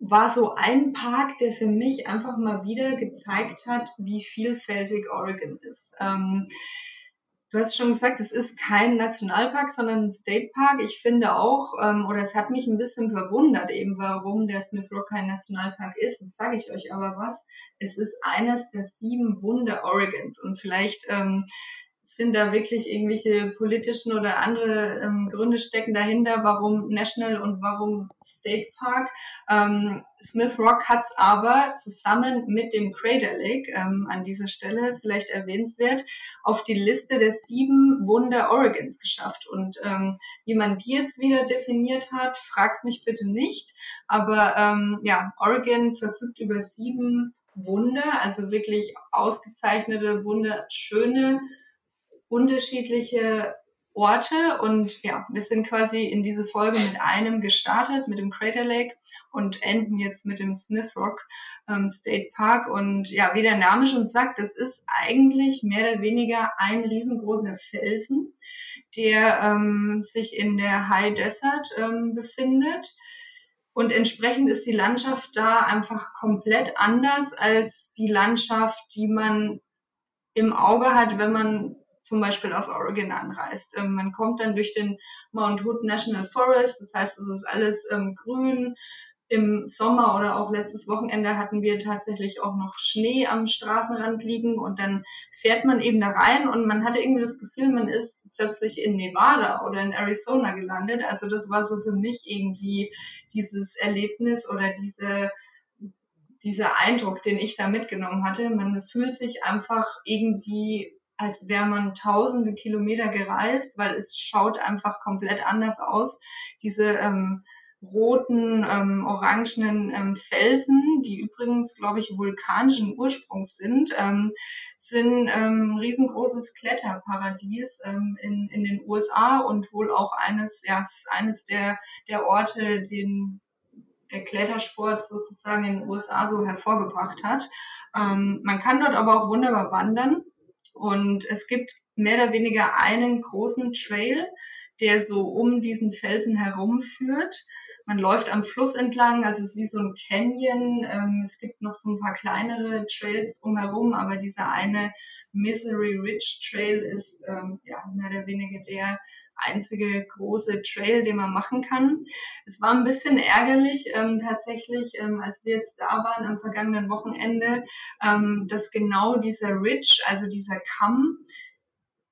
war so ein Park, der für mich einfach mal wieder gezeigt hat, wie vielfältig Oregon ist. Ähm, du hast schon gesagt, es ist kein Nationalpark, sondern ein State Park. Ich finde auch, ähm, oder es hat mich ein bisschen verwundert eben, warum der Smith Rock kein Nationalpark ist. Jetzt sage ich euch aber was. Es ist eines der sieben Wunder Oregons und vielleicht ähm, sind da wirklich irgendwelche politischen oder andere ähm, Gründe stecken dahinter, warum National und warum State Park. Ähm, Smith Rock hat es aber zusammen mit dem Crater Lake ähm, an dieser Stelle vielleicht erwähnenswert auf die Liste der sieben Wunder Oregons geschafft. Und ähm, wie man die jetzt wieder definiert hat, fragt mich bitte nicht. Aber ähm, ja, Oregon verfügt über sieben Wunder, also wirklich ausgezeichnete, wunderschöne unterschiedliche Orte und ja, wir sind quasi in diese Folge mit einem gestartet, mit dem Crater Lake und enden jetzt mit dem Smith Rock ähm, State Park und ja, wie der Name schon sagt, das ist eigentlich mehr oder weniger ein riesengroßer Felsen, der ähm, sich in der High Desert ähm, befindet. Und entsprechend ist die Landschaft da einfach komplett anders als die Landschaft, die man im Auge hat, wenn man zum Beispiel aus Oregon anreist. Ähm, man kommt dann durch den Mount Hood National Forest, das heißt, es ist alles ähm, grün. Im Sommer oder auch letztes Wochenende hatten wir tatsächlich auch noch Schnee am Straßenrand liegen und dann fährt man eben da rein und man hatte irgendwie das Gefühl, man ist plötzlich in Nevada oder in Arizona gelandet. Also das war so für mich irgendwie dieses Erlebnis oder diese dieser Eindruck, den ich da mitgenommen hatte. Man fühlt sich einfach irgendwie als wäre man tausende Kilometer gereist, weil es schaut einfach komplett anders aus. Diese ähm, roten, ähm, orangenen ähm, Felsen, die übrigens, glaube ich, vulkanischen Ursprungs sind, ähm, sind ähm, riesengroßes Kletterparadies ähm, in, in den USA und wohl auch eines, ja, eines der, der Orte, den der Klettersport sozusagen in den USA so hervorgebracht hat. Ähm, man kann dort aber auch wunderbar wandern. Und es gibt mehr oder weniger einen großen Trail, der so um diesen Felsen herumführt. Man läuft am Fluss entlang, also es ist wie so ein Canyon. Ähm, es gibt noch so ein paar kleinere Trails drumherum, aber dieser eine Misery Ridge Trail ist ähm, ja mehr oder weniger der einzige große Trail, den man machen kann. Es war ein bisschen ärgerlich ähm, tatsächlich, ähm, als wir jetzt da waren am vergangenen Wochenende, ähm, dass genau dieser Ridge, also dieser Kamm,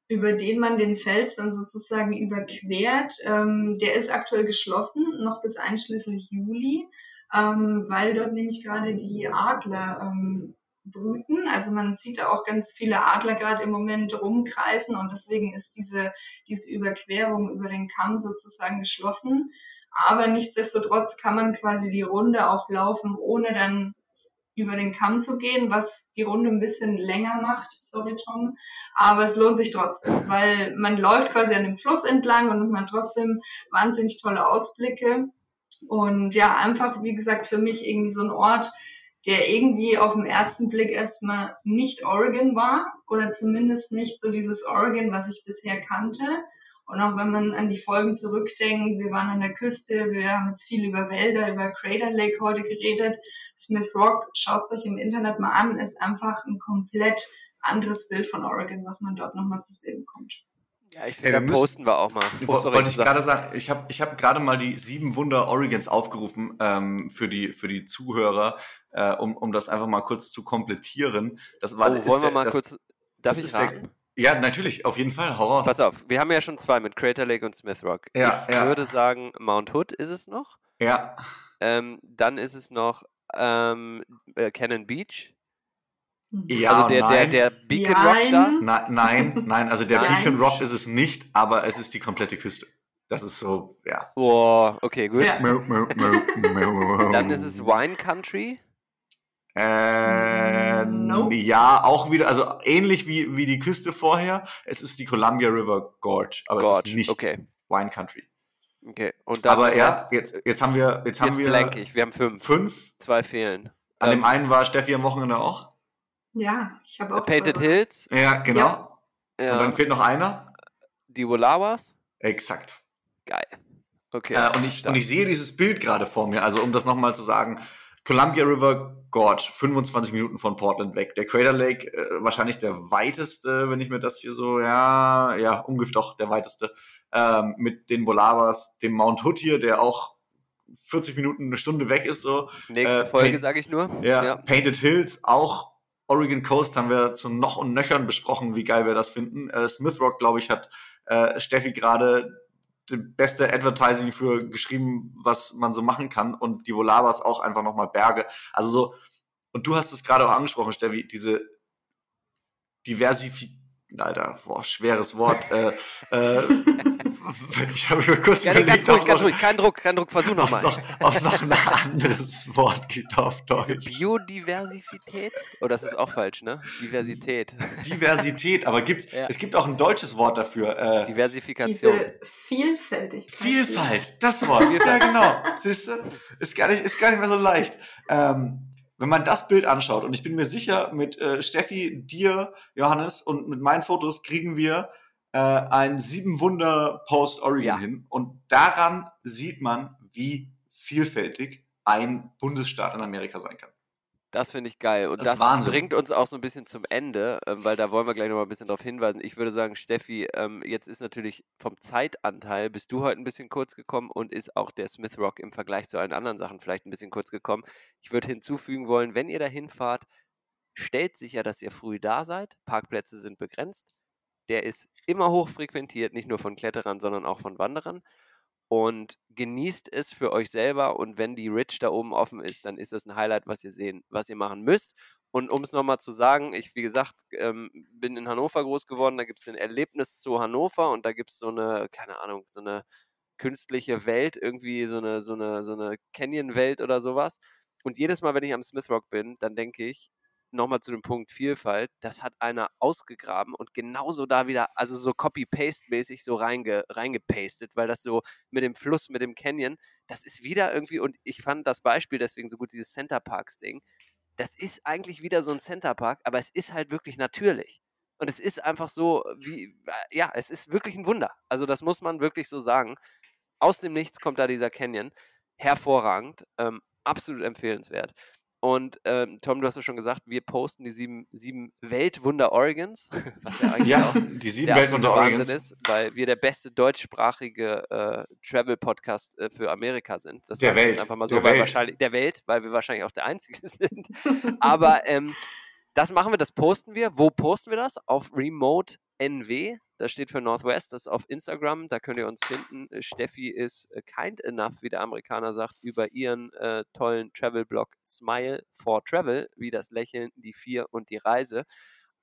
über den man den Fels dann sozusagen überquert, ähm, der ist aktuell geschlossen, noch bis einschließlich Juli, ähm, weil dort nämlich gerade die Adler ähm, brüten. Also man sieht da auch ganz viele Adler gerade im Moment rumkreisen und deswegen ist diese, diese Überquerung über den Kamm sozusagen geschlossen. Aber nichtsdestotrotz kann man quasi die Runde auch laufen, ohne dann über den Kamm zu gehen, was die Runde ein bisschen länger macht, sorry Tom, aber es lohnt sich trotzdem, weil man läuft quasi an dem Fluss entlang und man trotzdem wahnsinnig tolle Ausblicke und ja, einfach wie gesagt für mich irgendwie so ein Ort, der irgendwie auf den ersten Blick erstmal nicht Oregon war oder zumindest nicht so dieses Oregon, was ich bisher kannte. Und auch wenn man an die Folgen zurückdenkt, wir waren an der Küste, wir haben jetzt viel über Wälder, über Crater Lake heute geredet. Smith Rock, schaut euch im Internet mal an, ist einfach ein komplett anderes Bild von Oregon, was man dort nochmal zu sehen bekommt. Ja, ich finde, da posten wir auch mal. Wollte ich gerade sagen, ich habe ich hab gerade mal die sieben Wunder Oregons aufgerufen ähm, für, die, für die Zuhörer, äh, um, um das einfach mal kurz zu komplettieren. Das war, oh, wollen wir der, mal das, kurz, darf ich raten? Ja, natürlich, auf jeden Fall. Hau raus. Pass auf, wir haben ja schon zwei mit Crater Lake und Smith Rock. Ja, ich ja. würde sagen, Mount Hood ist es noch. Ja. Ähm, dann ist es noch ähm, äh, Cannon Beach. Ja, also der, der, der Beacon Rock da? Na, nein, nein, also der nein. Beacon Rock ist es nicht, aber es ist die komplette Küste. Das ist so, ja. Boah, okay, gut. Ja. Dann ist es Wine Country. Äh, nope. Ja, auch wieder, also ähnlich wie, wie die Küste vorher. Es ist die Columbia River Gorge, aber Gorge. es ist nicht okay. Wine Country. Okay, und dann aber ja, jetzt, jetzt haben wir, jetzt, jetzt haben wir. Blank ich. Wir haben fünf. Fünf. Zwei fehlen. An ähm, dem einen war Steffi am Wochenende auch. Ja, ich habe auch. Painted Hills. Ja, genau. Ja. Und dann fehlt noch einer. Die Wolawas. Exakt. Geil. Okay. Äh, und, ich, und ich sehe dieses Bild gerade vor mir. Also, um das nochmal zu sagen: Columbia River Gorge, 25 Minuten von Portland weg. Der Crater Lake, äh, wahrscheinlich der weiteste, wenn ich mir das hier so, ja, ja, ungefähr doch der weiteste. Ähm, mit den Bolavas, dem Mount Hood hier, der auch 40 Minuten, eine Stunde weg ist. So. Nächste äh, Folge, sage ich nur. Ja, ja, Painted Hills, auch Oregon Coast haben wir zu noch und nöchern besprochen, wie geil wir das finden. Äh, Smith Rock, glaube ich, hat äh, Steffi gerade die beste Advertising für geschrieben, was man so machen kann. Und die Volavas auch einfach nochmal Berge. Also so, und du hast es gerade auch angesprochen, Steffi, diese Diversifizierung Alter, boah, schweres Wort. äh, äh, ich habe mir kurz ja, überlegt, ganz ruhig, ganz ruhig, kein Druck, kein Druck, versuch nochmal. Ob es noch, noch ein anderes Wort gibt auf Deutsch. Diese Biodiversität? Oh, das ist auch falsch, ne? Diversität. Diversität, aber gibt's, ja. es gibt auch ein deutsches Wort dafür. Äh, Diversifikation. Diese Vielfältigkeit. Vielfalt, das Wort. ja, genau. Siehst du? Ist gar nicht, ist gar nicht mehr so leicht. Ähm, wenn man das Bild anschaut, und ich bin mir sicher, mit äh, Steffi, dir, Johannes und mit meinen Fotos kriegen wir äh, ein sieben Wunder Post Oregon ja. hin. Und daran sieht man, wie vielfältig ein Bundesstaat in Amerika sein kann. Das finde ich geil. Und das, das bringt uns auch so ein bisschen zum Ende, ähm, weil da wollen wir gleich noch mal ein bisschen darauf hinweisen. Ich würde sagen, Steffi, ähm, jetzt ist natürlich vom Zeitanteil, bist du heute ein bisschen kurz gekommen und ist auch der Smith Rock im Vergleich zu allen anderen Sachen vielleicht ein bisschen kurz gekommen. Ich würde hinzufügen wollen, wenn ihr da hinfahrt, stellt sicher, dass ihr früh da seid. Parkplätze sind begrenzt. Der ist immer hoch frequentiert, nicht nur von Kletterern, sondern auch von Wanderern und genießt es für euch selber. Und wenn die Ridge da oben offen ist, dann ist das ein Highlight, was ihr sehen, was ihr machen müsst. Und um es nochmal zu sagen, ich, wie gesagt, ähm, bin in Hannover groß geworden. Da gibt es ein Erlebnis zu Hannover und da gibt es so eine, keine Ahnung, so eine künstliche Welt, irgendwie so eine, so eine, so eine Canyon-Welt oder sowas. Und jedes Mal, wenn ich am Smith Rock bin, dann denke ich, nochmal zu dem Punkt Vielfalt, das hat einer ausgegraben und genauso da wieder, also so Copy-Paste-mäßig so reinge, reingepastet, weil das so mit dem Fluss, mit dem Canyon, das ist wieder irgendwie, und ich fand das Beispiel deswegen so gut, dieses Center Parks-Ding, das ist eigentlich wieder so ein Center Park, aber es ist halt wirklich natürlich. Und es ist einfach so, wie, äh, ja, es ist wirklich ein Wunder. Also das muss man wirklich so sagen. Aus dem Nichts kommt da dieser Canyon. Hervorragend. Ähm, absolut empfehlenswert. Und ähm, Tom, du hast ja schon gesagt, wir posten die sieben, sieben Weltwunder Oregons, was ja eigentlich ja, auch die sieben Weltwunder Oregons ist, weil wir der beste deutschsprachige äh, Travel-Podcast äh, für Amerika sind. Das der Welt. Einfach mal so, der weil Welt. wahrscheinlich der Welt, weil wir wahrscheinlich auch der Einzige sind. Aber ähm, das machen wir, das posten wir. Wo posten wir das? Auf Remote NW. Das steht für Northwest, das ist auf Instagram, da könnt ihr uns finden. Äh, Steffi ist äh, kind enough, wie der Amerikaner sagt, über ihren äh, tollen Travel-Blog Smile for Travel, wie das Lächeln, die Vier und die Reise,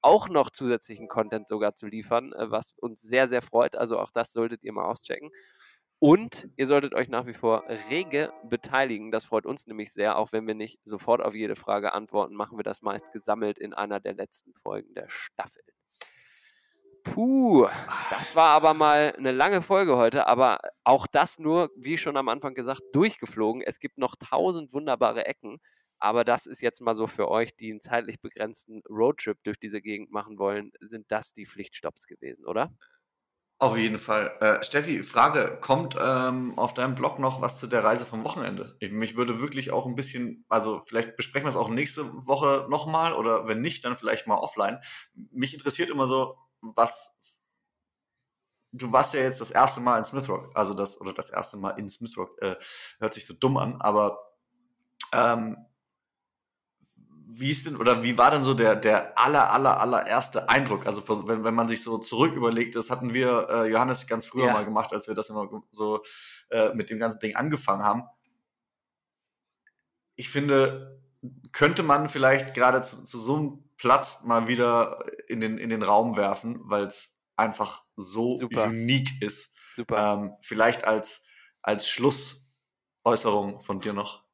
auch noch zusätzlichen Content sogar zu liefern, äh, was uns sehr, sehr freut. Also auch das solltet ihr mal auschecken. Und ihr solltet euch nach wie vor rege beteiligen. Das freut uns nämlich sehr. Auch wenn wir nicht sofort auf jede Frage antworten, machen wir das meist gesammelt in einer der letzten Folgen der Staffel. Puh, das war aber mal eine lange Folge heute, aber auch das nur, wie schon am Anfang gesagt, durchgeflogen. Es gibt noch tausend wunderbare Ecken, aber das ist jetzt mal so für euch, die einen zeitlich begrenzten Roadtrip durch diese Gegend machen wollen, sind das die Pflichtstopps gewesen, oder? Auf jeden Fall. Äh, Steffi, Frage, kommt ähm, auf deinem Blog noch was zu der Reise vom Wochenende? Ich, mich würde wirklich auch ein bisschen, also vielleicht besprechen wir es auch nächste Woche nochmal oder wenn nicht, dann vielleicht mal offline. Mich interessiert immer so, was du warst ja jetzt das erste Mal in Smith Rock, also das, oder das erste Mal in Smith Rock, äh, hört sich so dumm an, aber ähm, wie ist denn, oder wie war denn so der, der aller, aller, allererste Eindruck? Also wenn, wenn man sich so zurück überlegt, das hatten wir, äh, Johannes, ganz früher ja. mal gemacht, als wir das immer so äh, mit dem ganzen Ding angefangen haben. Ich finde, könnte man vielleicht gerade zu, zu so einem Platz mal wieder in den, in den Raum werfen, weil es einfach so Super. unique ist. Super. Ähm, vielleicht als, als Schlussäußerung von dir noch.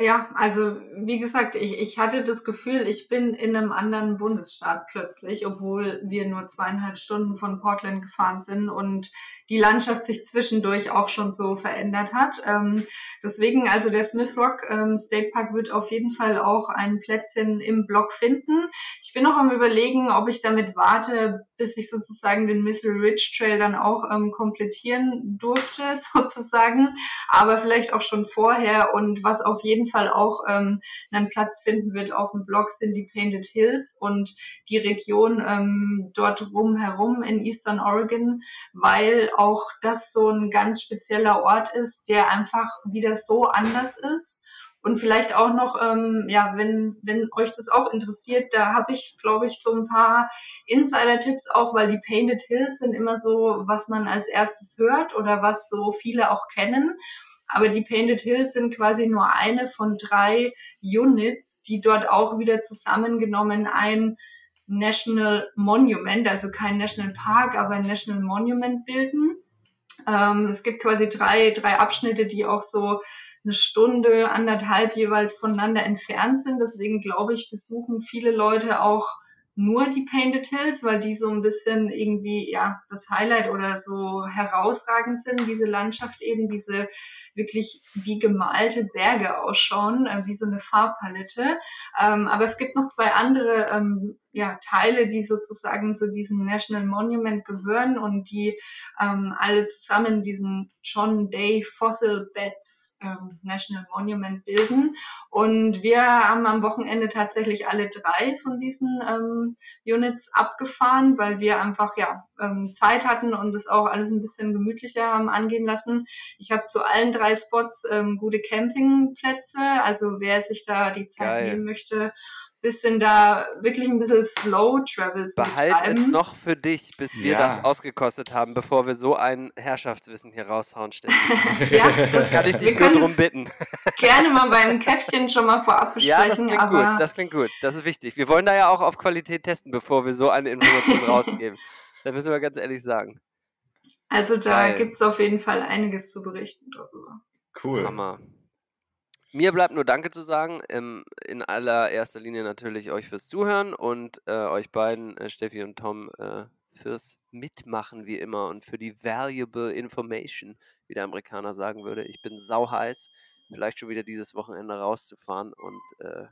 Ja, also wie gesagt, ich, ich hatte das Gefühl, ich bin in einem anderen Bundesstaat plötzlich, obwohl wir nur zweieinhalb Stunden von Portland gefahren sind und die Landschaft sich zwischendurch auch schon so verändert hat. Ähm, deswegen, also der Smith Rock ähm, State Park wird auf jeden Fall auch ein Plätzchen im Block finden. Ich bin noch am überlegen, ob ich damit warte, bis ich sozusagen den Missouri Ridge Trail dann auch ähm, komplettieren durfte, sozusagen. Aber vielleicht auch schon vorher und was auf jeden Fall auch ähm, einen Platz finden wird auf dem Blog sind die Painted Hills und die Region ähm, dort rumherum in Eastern Oregon, weil auch das so ein ganz spezieller Ort ist, der einfach wieder so anders ist. Und vielleicht auch noch, ähm, ja, wenn, wenn euch das auch interessiert, da habe ich, glaube ich, so ein paar Insider-Tipps auch, weil die Painted Hills sind immer so, was man als erstes hört oder was so viele auch kennen. Aber die Painted Hills sind quasi nur eine von drei Units, die dort auch wieder zusammengenommen ein National Monument, also kein National Park, aber ein National Monument bilden. Ähm, es gibt quasi drei, drei Abschnitte, die auch so eine Stunde, anderthalb jeweils voneinander entfernt sind. Deswegen glaube ich, besuchen viele Leute auch nur die Painted Hills, weil die so ein bisschen irgendwie, ja, das Highlight oder so herausragend sind, diese Landschaft eben, diese wirklich wie gemalte Berge ausschauen, äh, wie so eine Farbpalette. Ähm, aber es gibt noch zwei andere ähm, ja, Teile, die sozusagen zu diesem National Monument gehören und die ähm, alle zusammen diesen John Day Fossil Beds ähm, National Monument bilden. Und wir haben am Wochenende tatsächlich alle drei von diesen ähm, Units abgefahren, weil wir einfach ja ähm, Zeit hatten und es auch alles ein bisschen gemütlicher haben angehen lassen. Ich habe zu allen drei Spots ähm, gute Campingplätze, also wer sich da die Zeit Geil. nehmen möchte bisschen da wirklich ein bisschen Slow Travel zu Behalt betreiben. es noch für dich, bis wir ja. das ausgekostet haben, bevor wir so ein Herrschaftswissen hier raushauen, Steffen. ja, das kann ich dich nur darum bitten. Gerne mal beim Käffchen schon mal vorab besprechen. Ja, das klingt aber gut, das klingt gut, das ist wichtig. Wir wollen da ja auch auf Qualität testen, bevor wir so eine Information rausgeben. Da müssen wir ganz ehrlich sagen. Also da gibt es auf jeden Fall einiges zu berichten darüber. Cool. Hammer. Mir bleibt nur Danke zu sagen. Ähm, in allererster Linie natürlich euch fürs Zuhören und äh, euch beiden, äh, Steffi und Tom, äh, fürs Mitmachen wie immer und für die valuable information, wie der Amerikaner sagen würde. Ich bin sau heiß, vielleicht schon wieder dieses Wochenende rauszufahren und äh,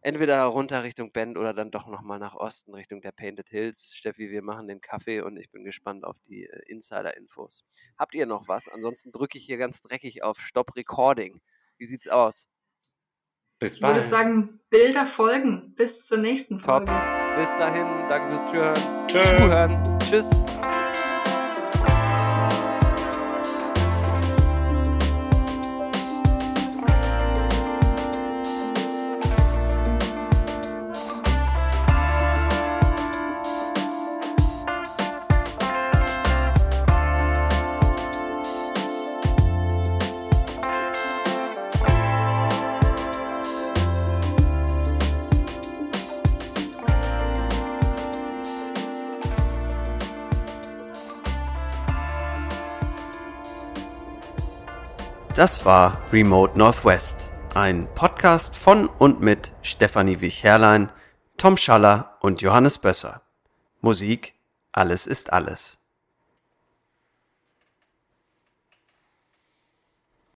entweder runter Richtung Bend oder dann doch nochmal nach Osten Richtung der Painted Hills. Steffi, wir machen den Kaffee und ich bin gespannt auf die äh, Insider-Infos. Habt ihr noch was? Ansonsten drücke ich hier ganz dreckig auf Stop Recording. Wie sieht's aus? Bis ich würde sagen, Bilder folgen. Bis zur nächsten Top. Folge. Bis dahin, danke fürs Zuhören. Zuhören. Tschüss. Das war Remote Northwest, ein Podcast von und mit Stefanie Wich-Herrlein, Tom Schaller und Johannes Bösser. Musik Alles ist alles.